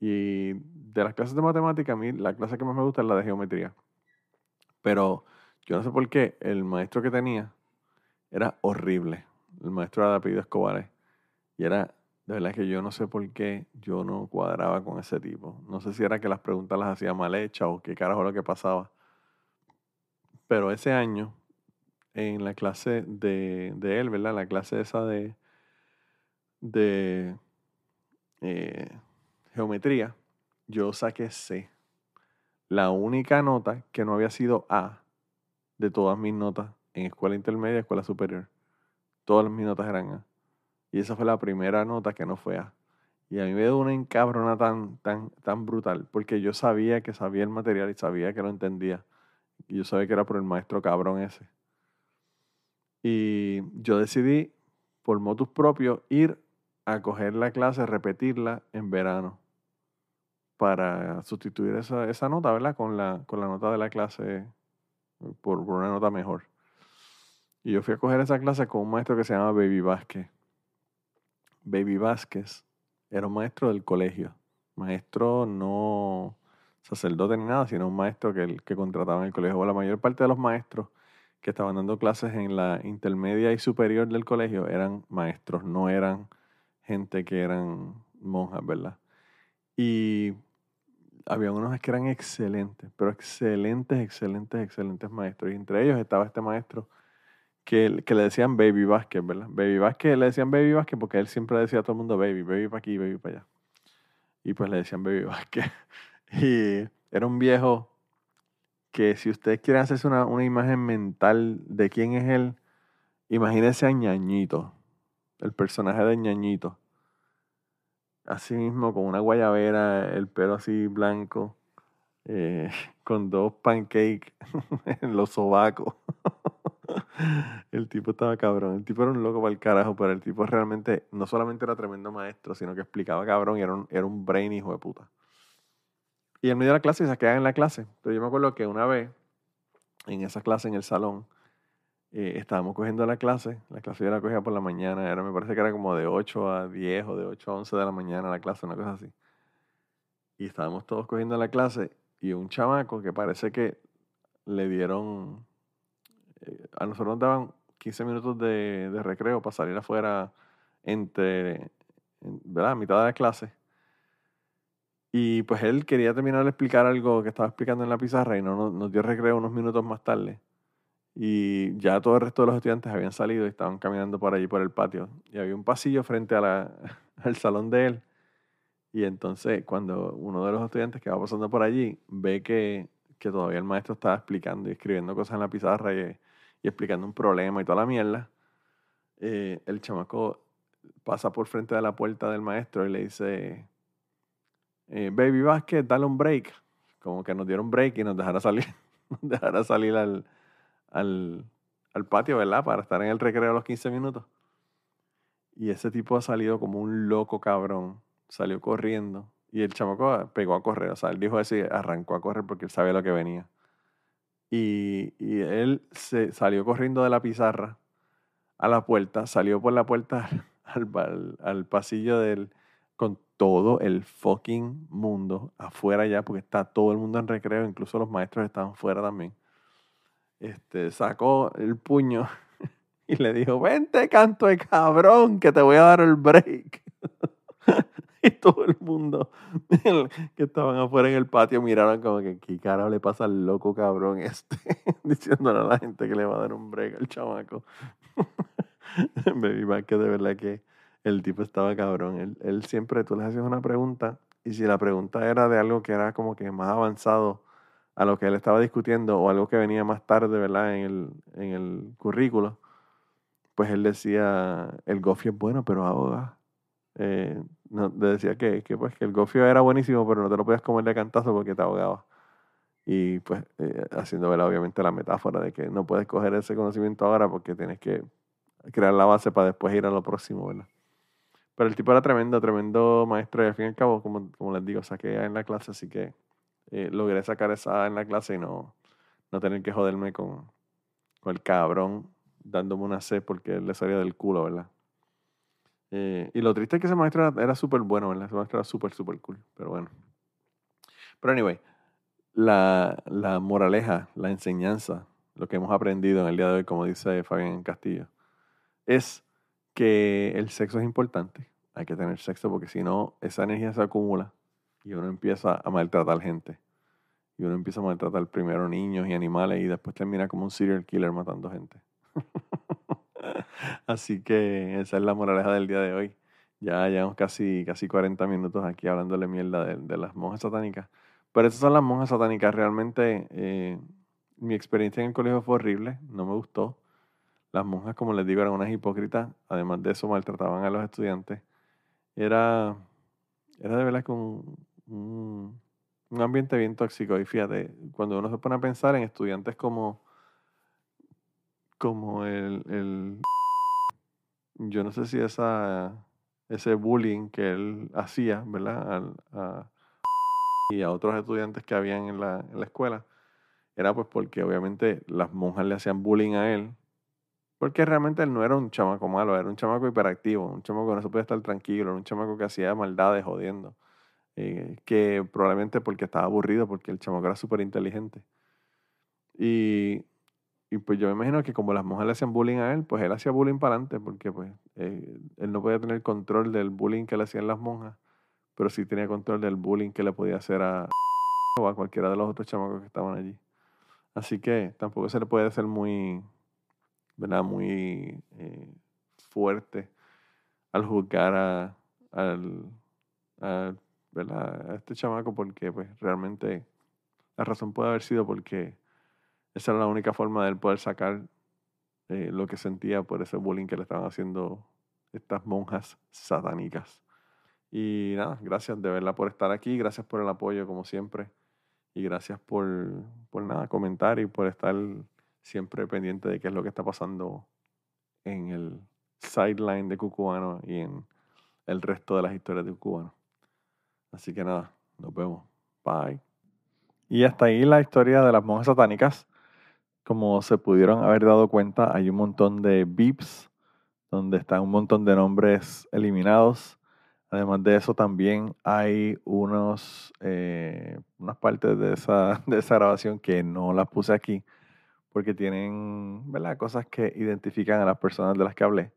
Y de las clases de matemática, a mí la clase que más me gusta es la de geometría. Pero yo no sé por qué, el maestro que tenía era horrible. El maestro era de apellido Escobar. Y era de verdad que yo no sé por qué yo no cuadraba con ese tipo. No sé si era que las preguntas las hacía mal hechas o qué carajo lo que pasaba. Pero ese año, en la clase de, de él, ¿verdad? La clase esa de, de eh, geometría, yo saqué C. La única nota que no había sido A de todas mis notas en escuela intermedia escuela superior. Todas mis notas eran A. Y esa fue la primera nota que no fue A. Y a mí me dio una encabrona tan, tan, tan brutal, porque yo sabía que sabía el material y sabía que lo entendía. Y yo sabía que era por el maestro cabrón ese. Y yo decidí, por motus propios, ir a coger la clase, repetirla en verano, para sustituir esa, esa nota, ¿verdad? Con la, con la nota de la clase, por, por una nota mejor. Y yo fui a coger esa clase con un maestro que se llama Baby Vázquez Baby Vázquez era un maestro del colegio. Maestro no sacerdote ni nada, sino un maestro que, que contrataba en el colegio. la mayor parte de los maestros que estaban dando clases en la intermedia y superior del colegio eran maestros, no eran gente que eran monjas, ¿verdad? Y había unos que eran excelentes, pero excelentes, excelentes, excelentes maestros. Y entre ellos estaba este maestro que, le decían Baby Vázquez, ¿verdad? Baby Vázquez, le decían Baby Vázquez porque él siempre decía a todo el mundo Baby, Baby para aquí, Baby para allá. Y pues le decían Baby *laughs* Vázquez. Y era un viejo que si ustedes quieren hacerse una, una imagen mental de quién es él, imagínense a ñañito, el personaje de ñañito. Así mismo, con una guayabera, el pelo así blanco, eh, *laughs* con dos pancakes *laughs* en los sobacos. *laughs* el tipo estaba cabrón. El tipo era un loco para el carajo, pero el tipo realmente no solamente era tremendo maestro, sino que explicaba cabrón y era un, era un brain hijo de puta. Y en medio de la clase se quedaban en la clase. Pero yo me acuerdo que una vez, en esa clase, en el salón, eh, estábamos cogiendo la clase. La clase yo la cogía por la mañana. Era, me parece que era como de 8 a 10 o de 8 a 11 de la mañana la clase, una cosa así. Y estábamos todos cogiendo la clase y un chamaco que parece que le dieron, eh, a nosotros nos daban 15 minutos de, de recreo para salir afuera entre, ¿verdad? A mitad de la clase. Y pues él quería terminar de explicar algo que estaba explicando en la pizarra y no nos, nos dio recreo unos minutos más tarde. Y ya todo el resto de los estudiantes habían salido y estaban caminando por allí por el patio. Y había un pasillo frente a *laughs* al salón de él. Y entonces cuando uno de los estudiantes que va pasando por allí ve que, que todavía el maestro estaba explicando y escribiendo cosas en la pizarra y, y explicando un problema y toda la mierda, eh, el chamaco pasa por frente de la puerta del maestro y le dice, eh, Baby Vázquez, dale un break. Como que nos dieron break y nos dejara salir, *laughs* nos dejara salir al, al, al patio, ¿verdad? Para estar en el recreo a los 15 minutos. Y ese tipo ha salido como un loco cabrón. Salió corriendo. Y el chamaco pegó a correr. O sea, él dijo eso y arrancó a correr porque él sabía lo que venía. Y, y él se salió corriendo de la pizarra a la puerta, salió por la puerta *laughs* al, al, al pasillo del, con todo el fucking mundo afuera ya, porque está todo el mundo en recreo, incluso los maestros estaban fuera también. Este, sacó el puño *laughs* y le dijo, vente canto de cabrón, que te voy a dar el break. *laughs* y todo el mundo *laughs* que estaban afuera en el patio miraron como que, ¿qué carajo le pasa al loco cabrón este? Diciéndole a la gente que le va a dar un break al chamaco. Baby Mac, que de verdad que el tipo estaba cabrón. Él, él siempre, tú le hacías una pregunta y si la pregunta era de algo que era como que más avanzado a lo que él estaba discutiendo o algo que venía más tarde, ¿verdad? En el, en el currículo, pues él decía, el gofio es bueno, pero ahoga. Eh, no, decía que, que, pues, que el gofio era buenísimo, pero no te lo podías comer de cantazo porque te ahogaba. Y pues eh, haciendo, ¿verdad? obviamente, la metáfora de que no puedes coger ese conocimiento ahora porque tienes que crear la base para después ir a lo próximo, ¿verdad? Pero el tipo era tremendo, tremendo maestro y al fin y al cabo, como, como les digo, saqué en la clase, así que eh, logré sacar esa en la clase y no, no tener que joderme con, con el cabrón dándome una C porque le salía del culo, ¿verdad? Eh, y lo triste es que ese maestro era, era súper bueno, ¿verdad? Ese maestro era súper, súper cool, pero bueno. Pero anyway, la, la moraleja, la enseñanza, lo que hemos aprendido en el día de hoy, como dice Fabián Castillo, es que el sexo es importante. Hay que tener sexo porque si no, esa energía se acumula y uno empieza a maltratar gente. Y uno empieza a maltratar primero niños y animales y después termina como un serial killer matando gente. *laughs* Así que esa es la moraleja del día de hoy. Ya llevamos casi, casi 40 minutos aquí hablándole mierda de, de las monjas satánicas. Pero esas son las monjas satánicas. Realmente eh, mi experiencia en el colegio fue horrible, no me gustó. Las monjas, como les digo, eran unas hipócritas. Además de eso, maltrataban a los estudiantes. Era, era de verdad que un, un, un ambiente bien tóxico. Y fíjate, cuando uno se pone a pensar en estudiantes como, como el, yo no sé si esa, ese bullying que él hacía, ¿verdad? Y a otros estudiantes que habían en la, en la escuela, era pues porque obviamente las monjas le hacían bullying a él, porque realmente él no era un chamaco malo, era un chamaco hiperactivo, un chamaco que no se podía estar tranquilo, era un chamaco que hacía maldades jodiendo. Eh, que probablemente porque estaba aburrido, porque el chamaco era súper inteligente. Y, y, pues yo me imagino que como las mujeres le hacían bullying a él, pues él hacía bullying para adelante, porque pues eh, él no podía tener control del bullying que le hacían las monjas, pero sí tenía control del bullying que le podía hacer a o a cualquiera de los otros chamacos que estaban allí. Así que tampoco se le puede hacer muy, ¿verdad? Muy eh, fuerte al juzgar a, al, ¿verdad? a este chamaco porque pues realmente la razón puede haber sido porque esa era la única forma de él poder sacar eh, lo que sentía por ese bullying que le estaban haciendo estas monjas satánicas. Y nada, gracias de verdad por estar aquí, gracias por el apoyo como siempre y gracias por, por nada, comentar y por estar siempre pendiente de qué es lo que está pasando en el sideline de Cucubano y en el resto de las historias de Cucubano. Así que nada, nos vemos. Bye. Y hasta ahí la historia de las monjas satánicas. Como se pudieron haber dado cuenta, hay un montón de beeps donde están un montón de nombres eliminados. Además de eso, también hay unos, eh, unas partes de esa, *laughs* de esa grabación que no las puse aquí porque tienen ¿verdad? cosas que identifican a las personas de las que hablé.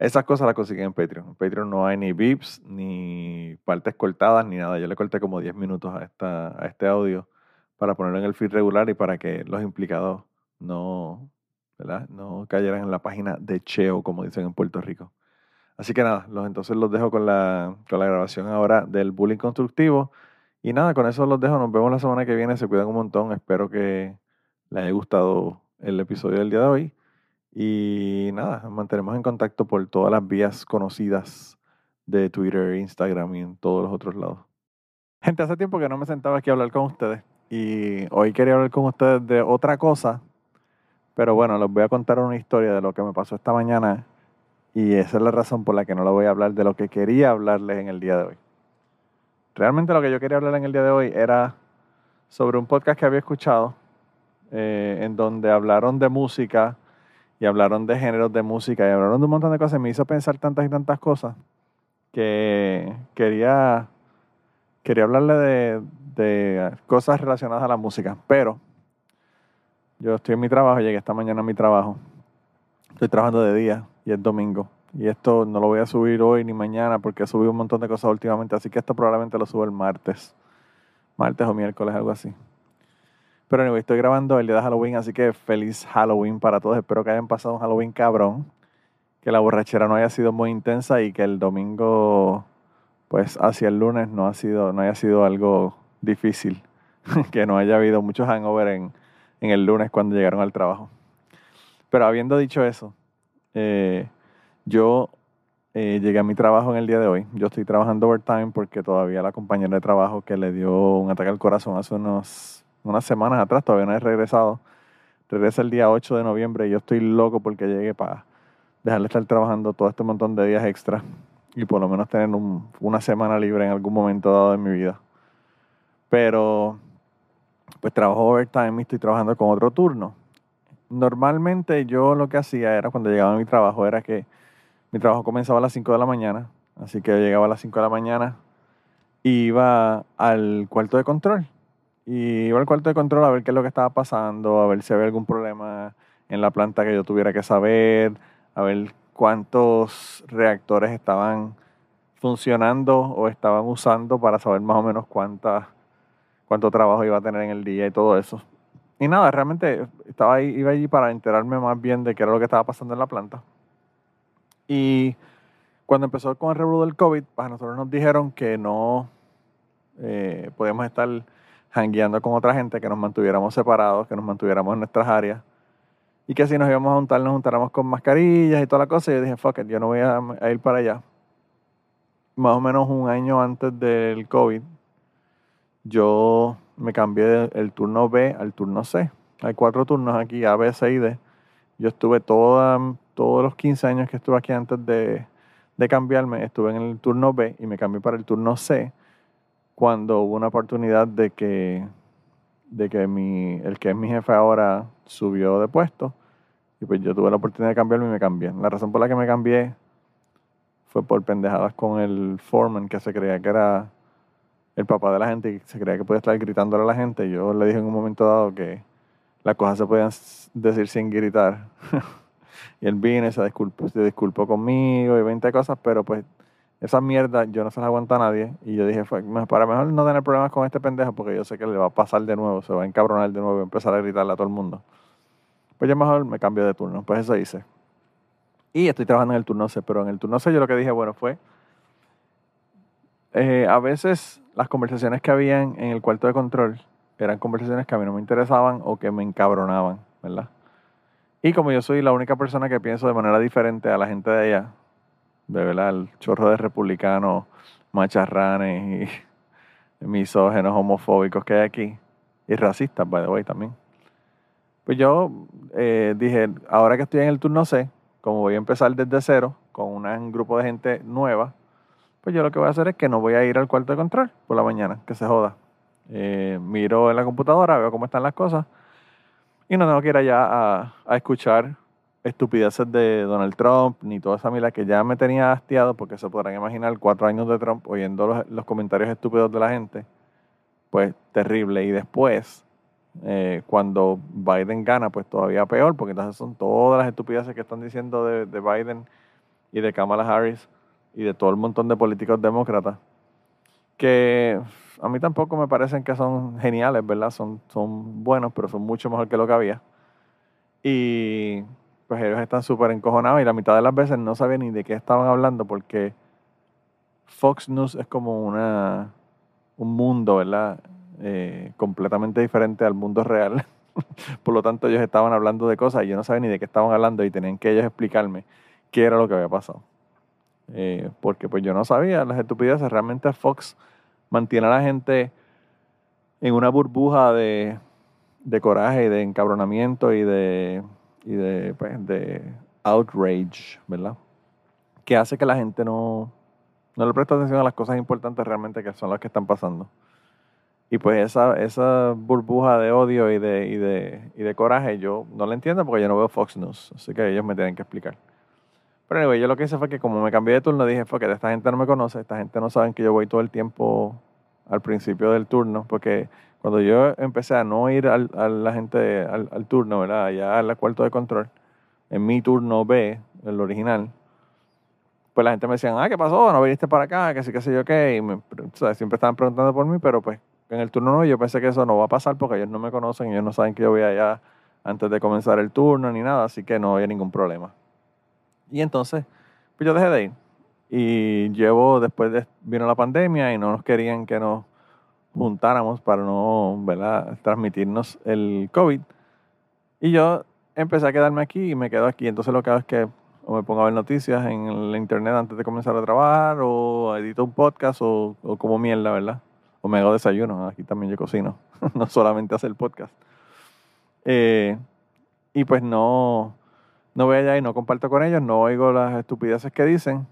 Esas cosas las consiguen en Patreon. En Patreon no hay ni beeps, ni partes cortadas, ni nada. Yo le corté como 10 minutos a, esta, a este audio para ponerlo en el feed regular y para que los implicados no, ¿verdad? no cayeran en la página de Cheo, como dicen en Puerto Rico. Así que nada, los, entonces los dejo con la, con la grabación ahora del bullying constructivo. Y nada, con eso los dejo. Nos vemos la semana que viene. Se cuidan un montón. Espero que les haya gustado el episodio del día de hoy. Y nada, mantenemos en contacto por todas las vías conocidas de Twitter, Instagram y en todos los otros lados. Gente, hace tiempo que no me sentaba aquí a hablar con ustedes y hoy quería hablar con ustedes de otra cosa, pero bueno, les voy a contar una historia de lo que me pasó esta mañana y esa es la razón por la que no le voy a hablar de lo que quería hablarles en el día de hoy. Realmente lo que yo quería hablar en el día de hoy era sobre un podcast que había escuchado eh, en donde hablaron de música y hablaron de géneros de música y hablaron de un montón de cosas. Me hizo pensar tantas y tantas cosas que quería, quería hablarle de, de cosas relacionadas a la música. Pero yo estoy en mi trabajo, llegué esta mañana a mi trabajo. Estoy trabajando de día y es domingo. Y esto no lo voy a subir hoy ni mañana porque he subido un montón de cosas últimamente. Así que esto probablemente lo subo el martes. Martes o miércoles, algo así. Pero anyway, estoy grabando el día de Halloween, así que feliz Halloween para todos. Espero que hayan pasado un Halloween cabrón. Que la borrachera no haya sido muy intensa y que el domingo, pues hacia el lunes, no, ha sido, no haya sido algo difícil. *laughs* que no haya habido mucho hangover en, en el lunes cuando llegaron al trabajo. Pero habiendo dicho eso, eh, yo eh, llegué a mi trabajo en el día de hoy. Yo estoy trabajando overtime porque todavía la compañera de trabajo que le dio un ataque al corazón hace unos unas semanas atrás, todavía no he regresado. Regresa el día 8 de noviembre y yo estoy loco porque llegue para dejarle estar trabajando todo este montón de días extra y por lo menos tener una semana libre en algún momento dado de mi vida. Pero pues trabajo overtime y estoy trabajando con otro turno. Normalmente yo lo que hacía era cuando llegaba a mi trabajo era que mi trabajo comenzaba a las 5 de la mañana, así que llegaba a las 5 de la mañana iba al cuarto de control y iba al cuarto de control a ver qué es lo que estaba pasando, a ver si había algún problema en la planta que yo tuviera que saber, a ver cuántos reactores estaban funcionando o estaban usando para saber más o menos cuánta, cuánto trabajo iba a tener en el día y todo eso. Y nada, realmente estaba ahí, iba allí para enterarme más bien de qué era lo que estaba pasando en la planta. Y cuando empezó con el revuelo del COVID, pues a nosotros nos dijeron que no eh, podíamos estar jangueando con otra gente, que nos mantuviéramos separados, que nos mantuviéramos en nuestras áreas. Y que si nos íbamos a juntar, nos juntáramos con mascarillas y toda la cosa. Y yo dije, fuck it, yo no voy a, ir para allá. Más o menos un año antes del COVID, yo me cambié del turno B al turno C. Hay cuatro turnos aquí, A, B, C y D. Yo estuve toda, todos los 15 años que estuve aquí antes de, de cambiarme, estuve en el turno B y me cambié para el turno C cuando hubo una oportunidad de que, de que mi, el que es mi jefe ahora subió de puesto y pues yo tuve la oportunidad de cambiarme y me cambié. La razón por la que me cambié fue por pendejadas con el foreman que se creía que era el papá de la gente y se creía que podía estar gritándole a la gente. Yo le dije en un momento dado que las cosas se podían decir sin gritar. *laughs* y él vino y se disculpó, se disculpó conmigo y 20 cosas, pero pues esa mierda yo no se la aguanta a nadie. Y yo dije, para mejor no tener problemas con este pendejo porque yo sé que le va a pasar de nuevo, se va a encabronar de nuevo y empezar a gritarle a todo el mundo. Pues yo mejor me cambio de turno. Pues eso hice. Y estoy trabajando en el turno C, pero en el turno C yo lo que dije, bueno, fue, eh, a veces las conversaciones que habían en el cuarto de control eran conversaciones que a mí no me interesaban o que me encabronaban, ¿verdad? Y como yo soy la única persona que pienso de manera diferente a la gente de allá, de verdad, el chorro de republicanos, macharranes y *laughs* misógenos, homofóbicos que hay aquí, y racistas, by the way, también. Pues yo eh, dije, ahora que estoy en el turno C, como voy a empezar desde cero, con un grupo de gente nueva, pues yo lo que voy a hacer es que no voy a ir al cuarto de control por la mañana, que se joda. Eh, miro en la computadora, veo cómo están las cosas y no tengo que ir allá a, a escuchar estupideces de Donald Trump ni toda esa mila que ya me tenía hastiado porque se podrán imaginar cuatro años de Trump oyendo los, los comentarios estúpidos de la gente. Pues terrible. Y después, eh, cuando Biden gana, pues todavía peor porque entonces son todas las estupideces que están diciendo de, de Biden y de Kamala Harris y de todo el montón de políticos demócratas que a mí tampoco me parecen que son geniales, ¿verdad? Son, son buenos, pero son mucho mejor que lo que había. Y pues ellos están súper encojonados y la mitad de las veces no sabía ni de qué estaban hablando porque Fox News es como una, un mundo, ¿verdad? Eh, completamente diferente al mundo real. *laughs* Por lo tanto, ellos estaban hablando de cosas y yo no sabía ni de qué estaban hablando y tenían que ellos explicarme qué era lo que había pasado. Eh, porque pues yo no sabía las estupideces. Realmente Fox mantiene a la gente en una burbuja de, de coraje y de encabronamiento y de, y de, pues, de outrage, ¿verdad? Que hace que la gente no, no le preste atención a las cosas importantes realmente que son las que están pasando. Y pues esa, esa burbuja de odio y de, y, de, y de coraje yo no la entiendo porque yo no veo Fox News, así que ellos me tienen que explicar. Pero anyway, yo lo que hice fue que como me cambié de turno, dije, fue que esta gente no me conoce, esta gente no sabe que yo voy todo el tiempo al principio del turno, porque cuando yo empecé a no ir al, a la gente al, turno, ¿verdad? Allá al cuarto de control, en mi turno B, el original, pues la gente me decía, ah, ¿qué pasó? ¿No viniste para acá? Que sí, qué sé yo qué. Y me, siempre estaban preguntando por mí, pero pues en el turno no, yo pensé que eso no va a pasar porque ellos no me conocen, ellos no saben que yo voy allá antes de comenzar el turno ni nada, así que no había ningún problema. Y entonces, pues yo dejé de ir. Y llevo, después de, vino la pandemia y no nos querían que nos juntáramos para no, ¿verdad?, transmitirnos el COVID. Y yo empecé a quedarme aquí y me quedo aquí. Entonces lo que hago es que o me pongo a ver noticias en el internet antes de comenzar a trabajar, o edito un podcast, o, o como mierda, ¿verdad? O me hago desayuno. Aquí también yo cocino, *laughs* no solamente hacer podcast. Eh, y pues no, no voy allá y no comparto con ellos, no oigo las estupideces que dicen.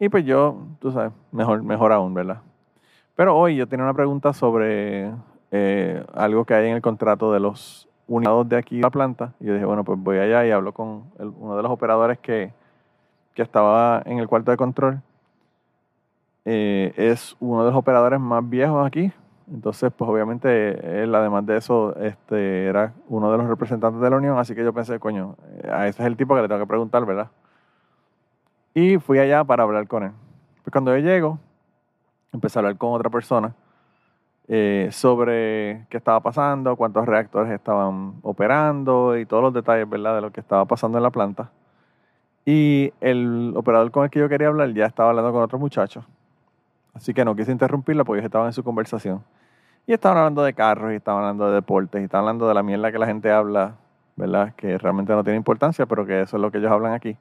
Y pues yo, tú sabes, mejor, mejor aún, ¿verdad? Pero hoy yo tenía una pregunta sobre eh, algo que hay en el contrato de los unidos de aquí de la planta. Y yo dije, bueno, pues voy allá y hablo con uno de los operadores que, que, estaba en el cuarto de control. Eh, es uno de los operadores más viejos aquí, entonces, pues obviamente él, además de eso, este, era uno de los representantes de la Unión, así que yo pensé, coño, eh, a ese es el tipo que le tengo que preguntar, ¿verdad? Y fui allá para hablar con él. Pues cuando yo llego, empecé a hablar con otra persona eh, sobre qué estaba pasando, cuántos reactores estaban operando y todos los detalles, ¿verdad?, de lo que estaba pasando en la planta. Y el operador con el que yo quería hablar ya estaba hablando con otro muchacho. Así que no quise interrumpirla porque ellos estaban en su conversación. Y estaban hablando de carros, y estaban hablando de deportes, y estaban hablando de la mierda que la gente habla, ¿verdad? Que realmente no tiene importancia, pero que eso es lo que ellos hablan aquí.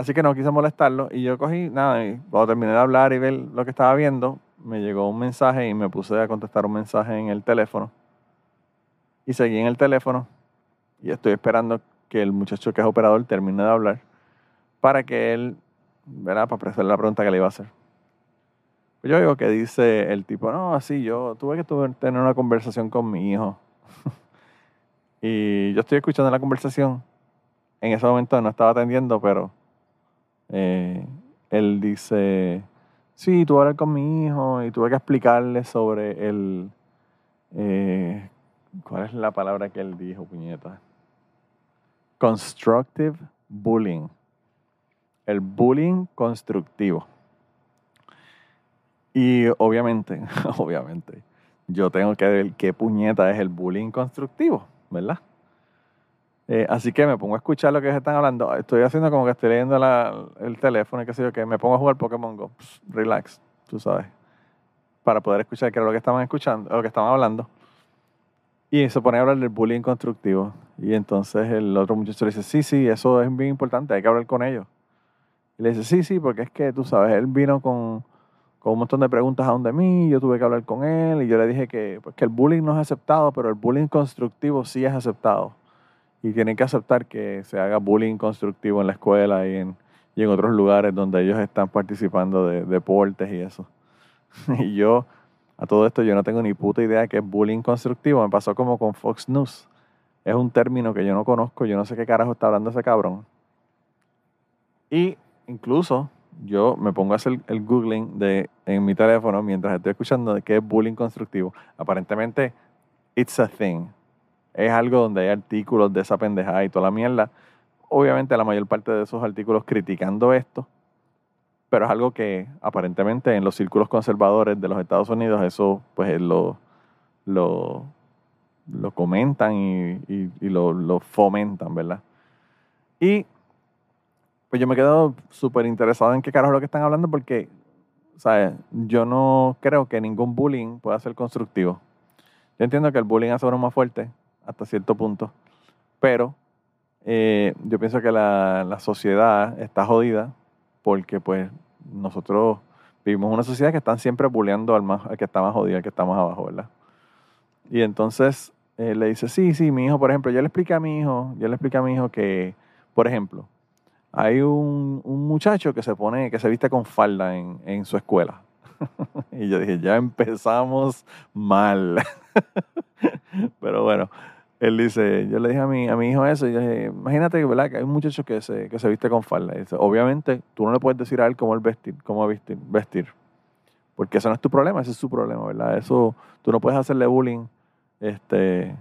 Así que no quise molestarlo y yo cogí, nada, y cuando terminé de hablar y ver lo que estaba viendo, me llegó un mensaje y me puse a contestar un mensaje en el teléfono. Y seguí en el teléfono y estoy esperando que el muchacho que es operador termine de hablar para que él, ¿verdad? Para hacerle la pregunta que le iba a hacer. Yo digo que dice el tipo, no, así yo tuve que tener una conversación con mi hijo. *laughs* y yo estoy escuchando la conversación. En ese momento no estaba atendiendo, pero eh, él dice, sí, tuve que con mi hijo y tuve que explicarle sobre el... Eh, ¿Cuál es la palabra que él dijo, puñeta? Constructive bullying. El bullying constructivo. Y obviamente, *laughs* obviamente, yo tengo que ver qué puñeta es el bullying constructivo, ¿verdad? Eh, así que me pongo a escuchar lo que están hablando. Estoy haciendo como que estoy leyendo el teléfono y qué sé yo, que me pongo a jugar Pokémon Go. relax, tú sabes. Para poder escuchar qué era lo que estaban escuchando, lo que estaban hablando. Y se pone a hablar del bullying constructivo. Y entonces el otro muchacho le dice, sí, sí, eso es bien importante, hay que hablar con ellos. Y le dice, sí, sí, porque es que tú sabes, él vino con, con un montón de preguntas a donde mí, yo tuve que hablar con él y yo le dije que, pues, que el bullying no es aceptado, pero el bullying constructivo sí es aceptado. Y tienen que aceptar que se haga bullying constructivo en la escuela y en, y en otros lugares donde ellos están participando de deportes y eso. *laughs* y yo, a todo esto, yo no tengo ni puta idea de qué es bullying constructivo. Me pasó como con Fox News. Es un término que yo no conozco, yo no sé qué carajo está hablando ese cabrón. Y incluso yo me pongo a hacer el googling de, en mi teléfono mientras estoy escuchando de qué es bullying constructivo. Aparentemente, it's a thing. Es algo donde hay artículos de esa pendejada y toda la mierda. Obviamente la mayor parte de esos artículos criticando esto, pero es algo que aparentemente en los círculos conservadores de los Estados Unidos eso pues lo, lo, lo comentan y, lo, lo, fomentan, ¿verdad? Y pues yo me quedo súper interesado en qué carajo es lo que están hablando porque, ¿sabes? Yo no creo que ningún bullying pueda ser constructivo. Yo entiendo que el bullying hace uno más fuerte hasta cierto punto, pero eh, yo pienso que la, la, sociedad está jodida porque pues nosotros vivimos una sociedad que están siempre bulleando al, más, que está más jodido, al que está más abajo, ¿verdad? Y entonces eh, le dice, sí, sí, mi hijo, por ejemplo, yo le expliqué a mi hijo, yo le expliqué a mi hijo que, por ejemplo, hay un, un muchacho que se pone, que se viste con falda en, en su escuela. *laughs* y yo dije, ya empezamos mal. *laughs* Pero bueno, él dice, yo le dije a mi, a mi hijo eso, y yo dije, imagínate ¿verdad? que hay un muchacho que se, que se viste con falda. Y dice, obviamente, tú no le puedes decir a él cómo él vestir, cómo vestir, vestir. Porque eso no es tu problema, ese es su problema, ¿verdad? Eso, tú no puedes hacerle bullying. Este,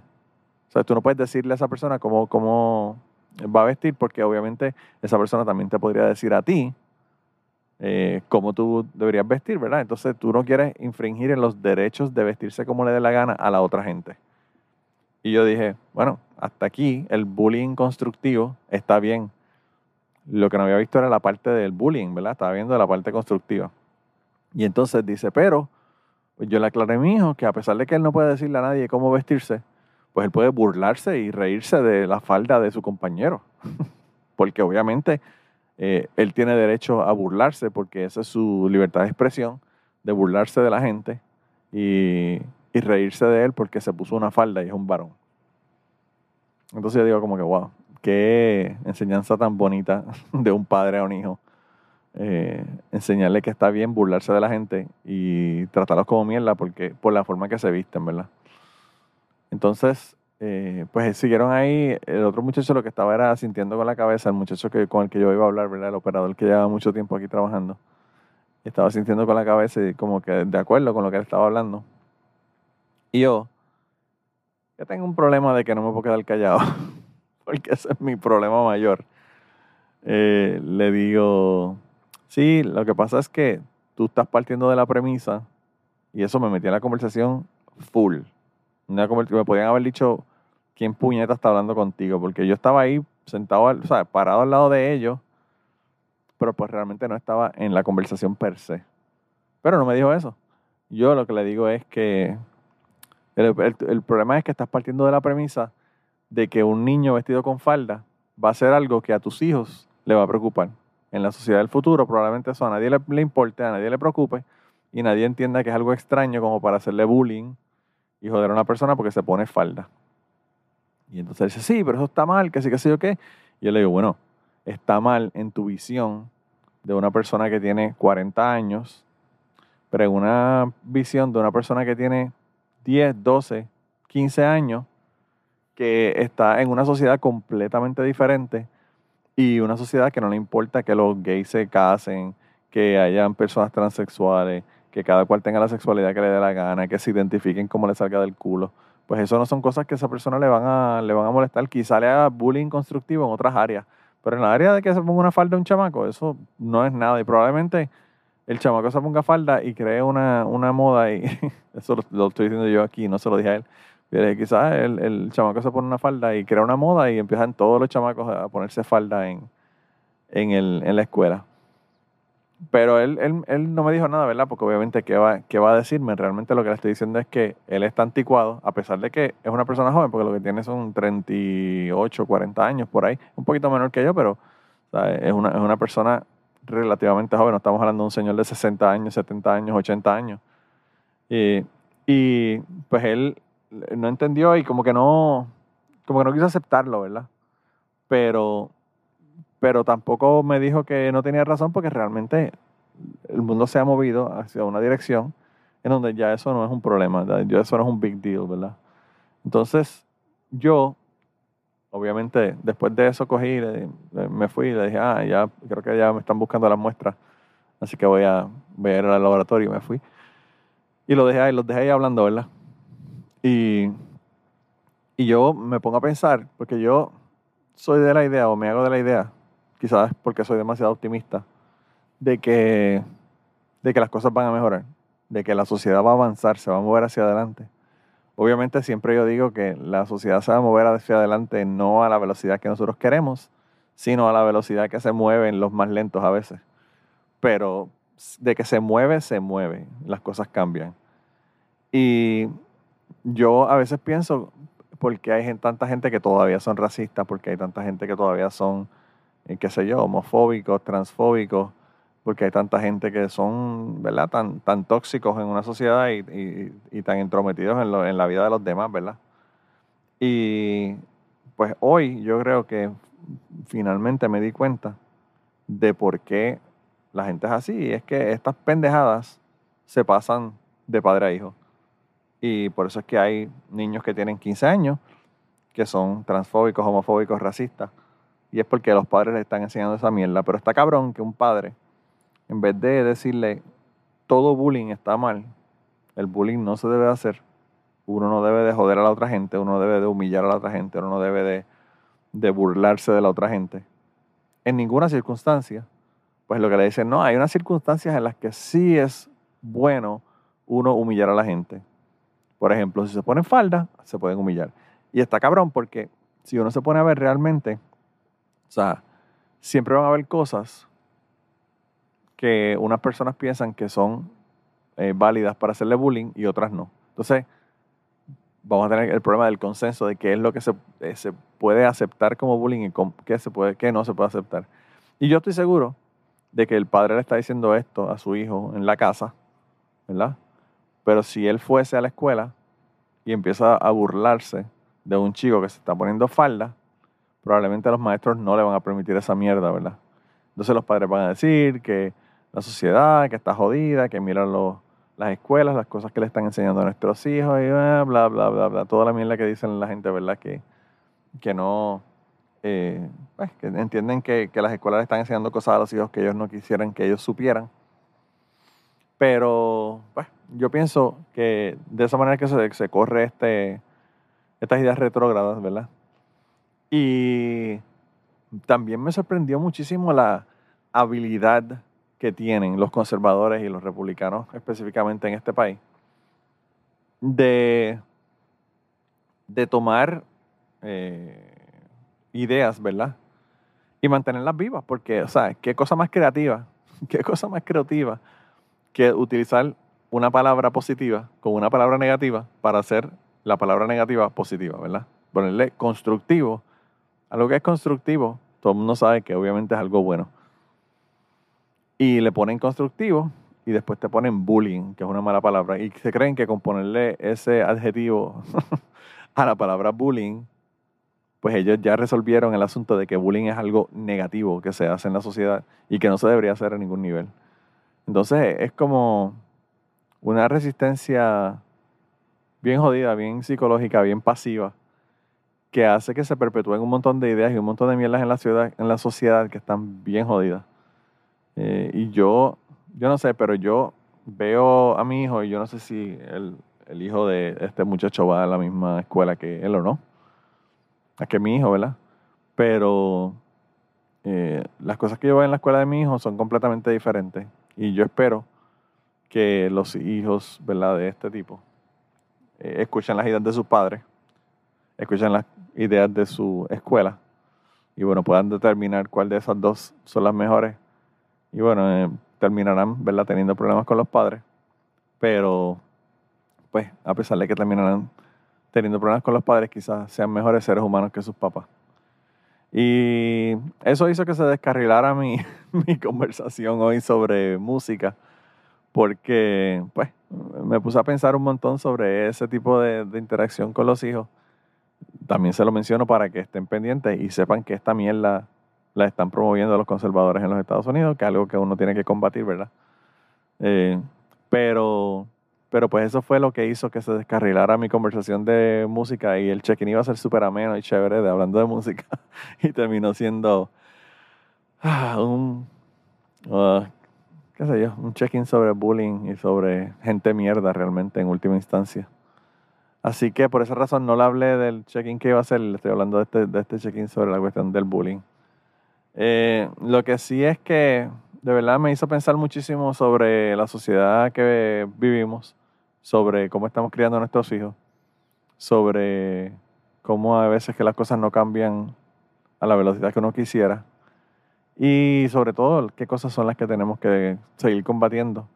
o sea, tú no puedes decirle a esa persona cómo, cómo va a vestir, porque obviamente esa persona también te podría decir a ti eh, cómo tú deberías vestir, ¿verdad? Entonces tú no quieres infringir en los derechos de vestirse como le dé la gana a la otra gente. Y yo dije, bueno, hasta aquí el bullying constructivo está bien. Lo que no había visto era la parte del bullying, ¿verdad? Estaba viendo la parte constructiva. Y entonces dice, pero pues yo le aclaré a mi hijo que a pesar de que él no puede decirle a nadie cómo vestirse, pues él puede burlarse y reírse de la falda de su compañero. *laughs* porque obviamente eh, él tiene derecho a burlarse porque esa es su libertad de expresión, de burlarse de la gente. Y y reírse de él porque se puso una falda y es un varón. Entonces yo digo como que, wow, qué enseñanza tan bonita *laughs* de un padre a un hijo. Eh, enseñarle que está bien burlarse de la gente y tratarlos como mierda porque, por la forma que se visten, ¿verdad? Entonces, eh, pues siguieron ahí. El otro muchacho lo que estaba era sintiendo con la cabeza, el muchacho que, con el que yo iba a hablar, ¿verdad? El operador que lleva mucho tiempo aquí trabajando. Estaba sintiendo con la cabeza y como que de acuerdo con lo que él estaba hablando. Y yo, que tengo un problema de que no me puedo quedar callado, *laughs* porque ese es mi problema mayor. Eh, le digo, sí, lo que pasa es que tú estás partiendo de la premisa, y eso me metí en la conversación full. me podían haber dicho, ¿quién puñeta está hablando contigo? Porque yo estaba ahí sentado, o sea, parado al lado de ellos, pero pues realmente no estaba en la conversación per se. Pero no me dijo eso. Yo lo que le digo es que el, problema es que estás partiendo de la premisa de que un niño vestido con falda va a ser algo que a tus hijos le va a preocupar. En la sociedad del futuro probablemente eso a nadie le, importe, a nadie le preocupe y nadie entienda que es algo extraño como para hacerle bullying y joder a una persona porque se pone falda. Y entonces dice, sí, pero eso está mal, que sí, que sí, o qué. Y yo le digo, bueno, está mal en tu visión de una persona que tiene 40 años, pero en una visión de una persona que tiene 10, 12, 15 años, que está en una sociedad completamente diferente y una sociedad que no le importa que los gays se casen, que hayan personas transexuales, que cada cual tenga la sexualidad que le dé la gana, que se identifiquen como le salga del culo. Pues eso no son cosas que a esa persona le van a, le van a molestar. Quizá le haga bullying constructivo en otras áreas. Pero en la área de que se ponga una falda un chamaco, eso no es nada. Y probablemente el chamaco se ponga falda y cree una, moda, y *laughs* eso lo, estoy diciendo yo aquí, no se lo dije a él. quizás el, el, chamaco se pone una falda y crea una moda y empiezan todos los chamacos a ponerse falda en, en, el, en la escuela. pero él, él, él, no me dijo nada, ¿verdad? Porque obviamente, ¿qué va, ¿qué va a decirme? Realmente lo que le estoy diciendo es que él está anticuado, a pesar de que es una persona joven, porque lo que tiene son 38, 40 años por ahí, un poquito menor que yo, pero es, una, es una persona relativamente joven. No estamos hablando de un señor de 60 años, 70 años, 80 años. Y, y pues él no entendió y como que no, como que no quiso aceptarlo, ¿verdad? Pero pero tampoco me dijo que no tenía razón porque realmente el mundo se ha movido hacia una dirección en donde ya eso no es un problema, eso no es un big deal, ¿verdad? Entonces, yo, obviamente, después de eso cogí, me fui y le dije, ah, ya, creo que ya me están buscando las muestras, así que voy a, ver al laboratorio y me fui. Y lo dejé ahí, los dejé ahí hablando, ¿verdad? Y, y yo me pongo a pensar, porque yo soy de la idea, o me hago de la idea, quizás porque soy demasiado optimista, de que, de que las cosas van a mejorar, de que la sociedad va a avanzar, se va a mover hacia adelante. Obviamente siempre yo digo que la sociedad se va a mover hacia adelante no a la velocidad que nosotros queremos, sino a la velocidad que se mueven los más lentos a veces. Pero de que se mueve, se mueve, las cosas cambian. Y yo a veces pienso, porque hay tanta gente que todavía son racistas, porque hay tanta gente que todavía son qué sé yo, homofóbicos, transfóbicos, porque hay tanta gente que son, ¿verdad?, tan, tan tóxicos en una sociedad y, tan entrometidos en, en, la vida de los demás, ¿verdad? Y pues hoy yo creo que finalmente me di cuenta de por qué la gente es así. Y es que estas pendejadas se pasan de padre a hijo. Y por eso es que hay niños que tienen 15 años que son transfóbicos, homofóbicos, racistas y es porque los padres le están enseñando esa mierda. Pero está cabrón que un padre, en vez de decirle todo bullying está mal, el bullying no se debe hacer. Uno no debe de joder a la otra gente, uno no debe de humillar a la otra gente, uno no debe de, de burlarse de la otra gente. En ninguna circunstancia. Pues lo que le dicen, no, hay unas circunstancias en las que sí es bueno uno humillar a la gente. Por ejemplo, si se ponen falda, se pueden humillar. Y está cabrón porque si uno se pone a ver realmente, o sea, siempre van a haber cosas que unas personas piensan que son eh, válidas para hacerle bullying y otras no. Entonces, vamos a tener el problema del consenso de qué es lo que se, eh, se puede aceptar como bullying y qué, se puede, qué no se puede aceptar. Y yo estoy seguro de que el padre le está diciendo esto a su hijo en la casa, ¿verdad? Pero si él fuese a la escuela y empieza a burlarse de un chico que se está poniendo falda, probablemente los maestros no le van a permitir esa mierda, ¿verdad? Entonces los padres van a decir que la sociedad, que está jodida, que miran las escuelas, las cosas que le están enseñando a nuestros hijos y bla, bla, bla, bla, bla. Toda la mierda que dicen la gente, ¿verdad? Que, que no... Eh, pues, que entienden que, las escuelas le están enseñando cosas a los hijos que ellos no quisieran que ellos supieran. Pero, pues, yo pienso que de esa manera que se, se corre este, estas ideas retrógradas, ¿verdad? Y también me sorprendió muchísimo la habilidad que tienen los conservadores y los republicanos específicamente en este país de, de tomar eh, ideas, ¿verdad? Y mantenerlas vivas, porque, o sea, qué cosa más creativa, *laughs* qué cosa más creativa que utilizar una palabra positiva con una palabra negativa para hacer la palabra negativa positiva, ¿verdad? Ponerle constructivo algo que es constructivo, todo el mundo sabe que obviamente es algo bueno. Y le ponen constructivo y después te ponen bullying, que es una mala palabra. Y se creen que con ponerle ese adjetivo *laughs* a la palabra bullying, pues ellos ya resolvieron el asunto de que bullying es algo negativo que se hace en la sociedad y que no se debería hacer a ningún nivel. Entonces es como una resistencia bien jodida, bien psicológica, bien pasiva que hace que se perpetúen un montón de ideas y un montón de mierdas en la, ciudad, en la sociedad que están bien jodidas. Eh, y yo, yo no sé, pero yo veo a mi hijo y yo no sé si el, el, hijo de este muchacho va a la misma escuela que él o no. Es que mi hijo, ¿verdad? Pero eh, las cosas que yo veo en la escuela de mi hijo son completamente diferentes. Y yo espero que los hijos, ¿verdad? De este tipo eh, escuchen las ideas de sus padres escuchen las ideas de su escuela y bueno, puedan determinar cuál de esas dos son las mejores. Y bueno, eh, terminarán, ¿verdad?, teniendo problemas con los padres, pero pues a pesar de que terminarán teniendo problemas con los padres, quizás sean mejores seres humanos que sus papás. Y eso hizo que se descarrilara mi, *laughs* conversación hoy sobre música, porque pues me puse a pensar un montón sobre ese tipo de, de interacción con los hijos. También se lo menciono para que estén pendientes y sepan que esta mierda la están promoviendo los conservadores en los Estados Unidos, que es algo que uno tiene que combatir, ¿verdad? Eh, pero, pero pues eso fue lo que hizo que se descarrilara mi conversación de música y el check-in iba a ser súper ameno y chévere de hablando de música *laughs* y terminó siendo ah, un, uh, qué sé yo, un check-in sobre bullying y sobre gente mierda realmente en última instancia. Así que por esa razón no le hablé del check-in que iba a hacer, le estoy hablando de este, de este check-in sobre la cuestión del bullying. Eh, lo que sí es que de verdad me hizo pensar muchísimo sobre la sociedad que vivimos, sobre cómo estamos criando a nuestros hijos, sobre cómo a veces que las cosas no cambian a la velocidad que uno quisiera y sobre todo qué cosas son las que tenemos que seguir combatiendo.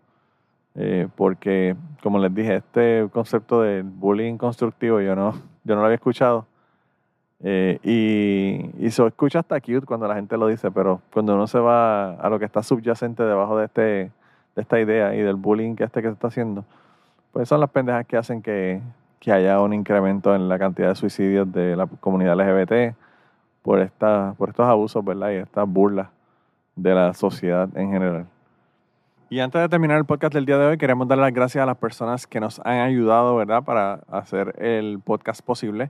Eh, porque, como les dije, este concepto del bullying constructivo yo no, yo no lo había escuchado eh, y, y se escucha hasta cute cuando la gente lo dice, pero cuando uno se va a lo que está subyacente debajo de, este, de esta idea y del bullying que este que se está haciendo, pues son las pendejas que hacen que, que haya un incremento en la cantidad de suicidios de la comunidad LGBT por, esta, por estos abusos, ¿verdad? Y estas burlas de la sociedad en general. Y antes de terminar el podcast del día de hoy, queremos dar las gracias a las personas que nos han ayudado, ¿verdad?, para hacer el podcast posible.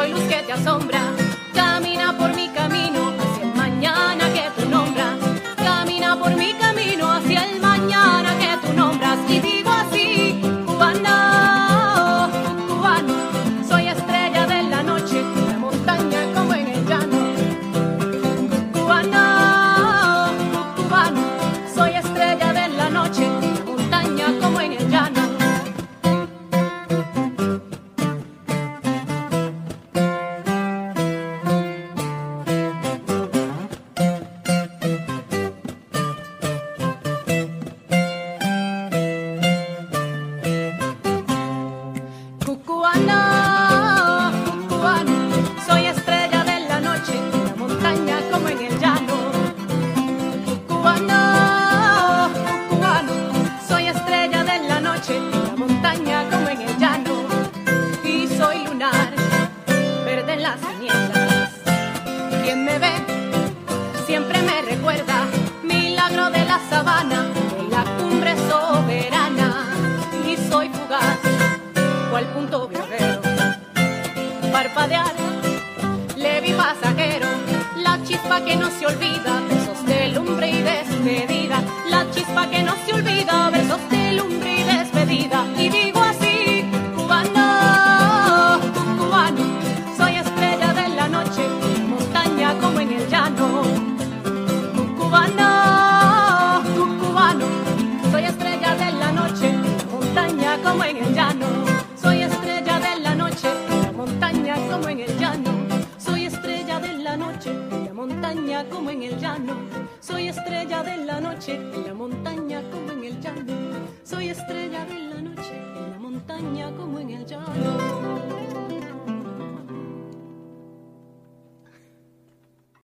soy luz que te asombra. Camina por mi camino.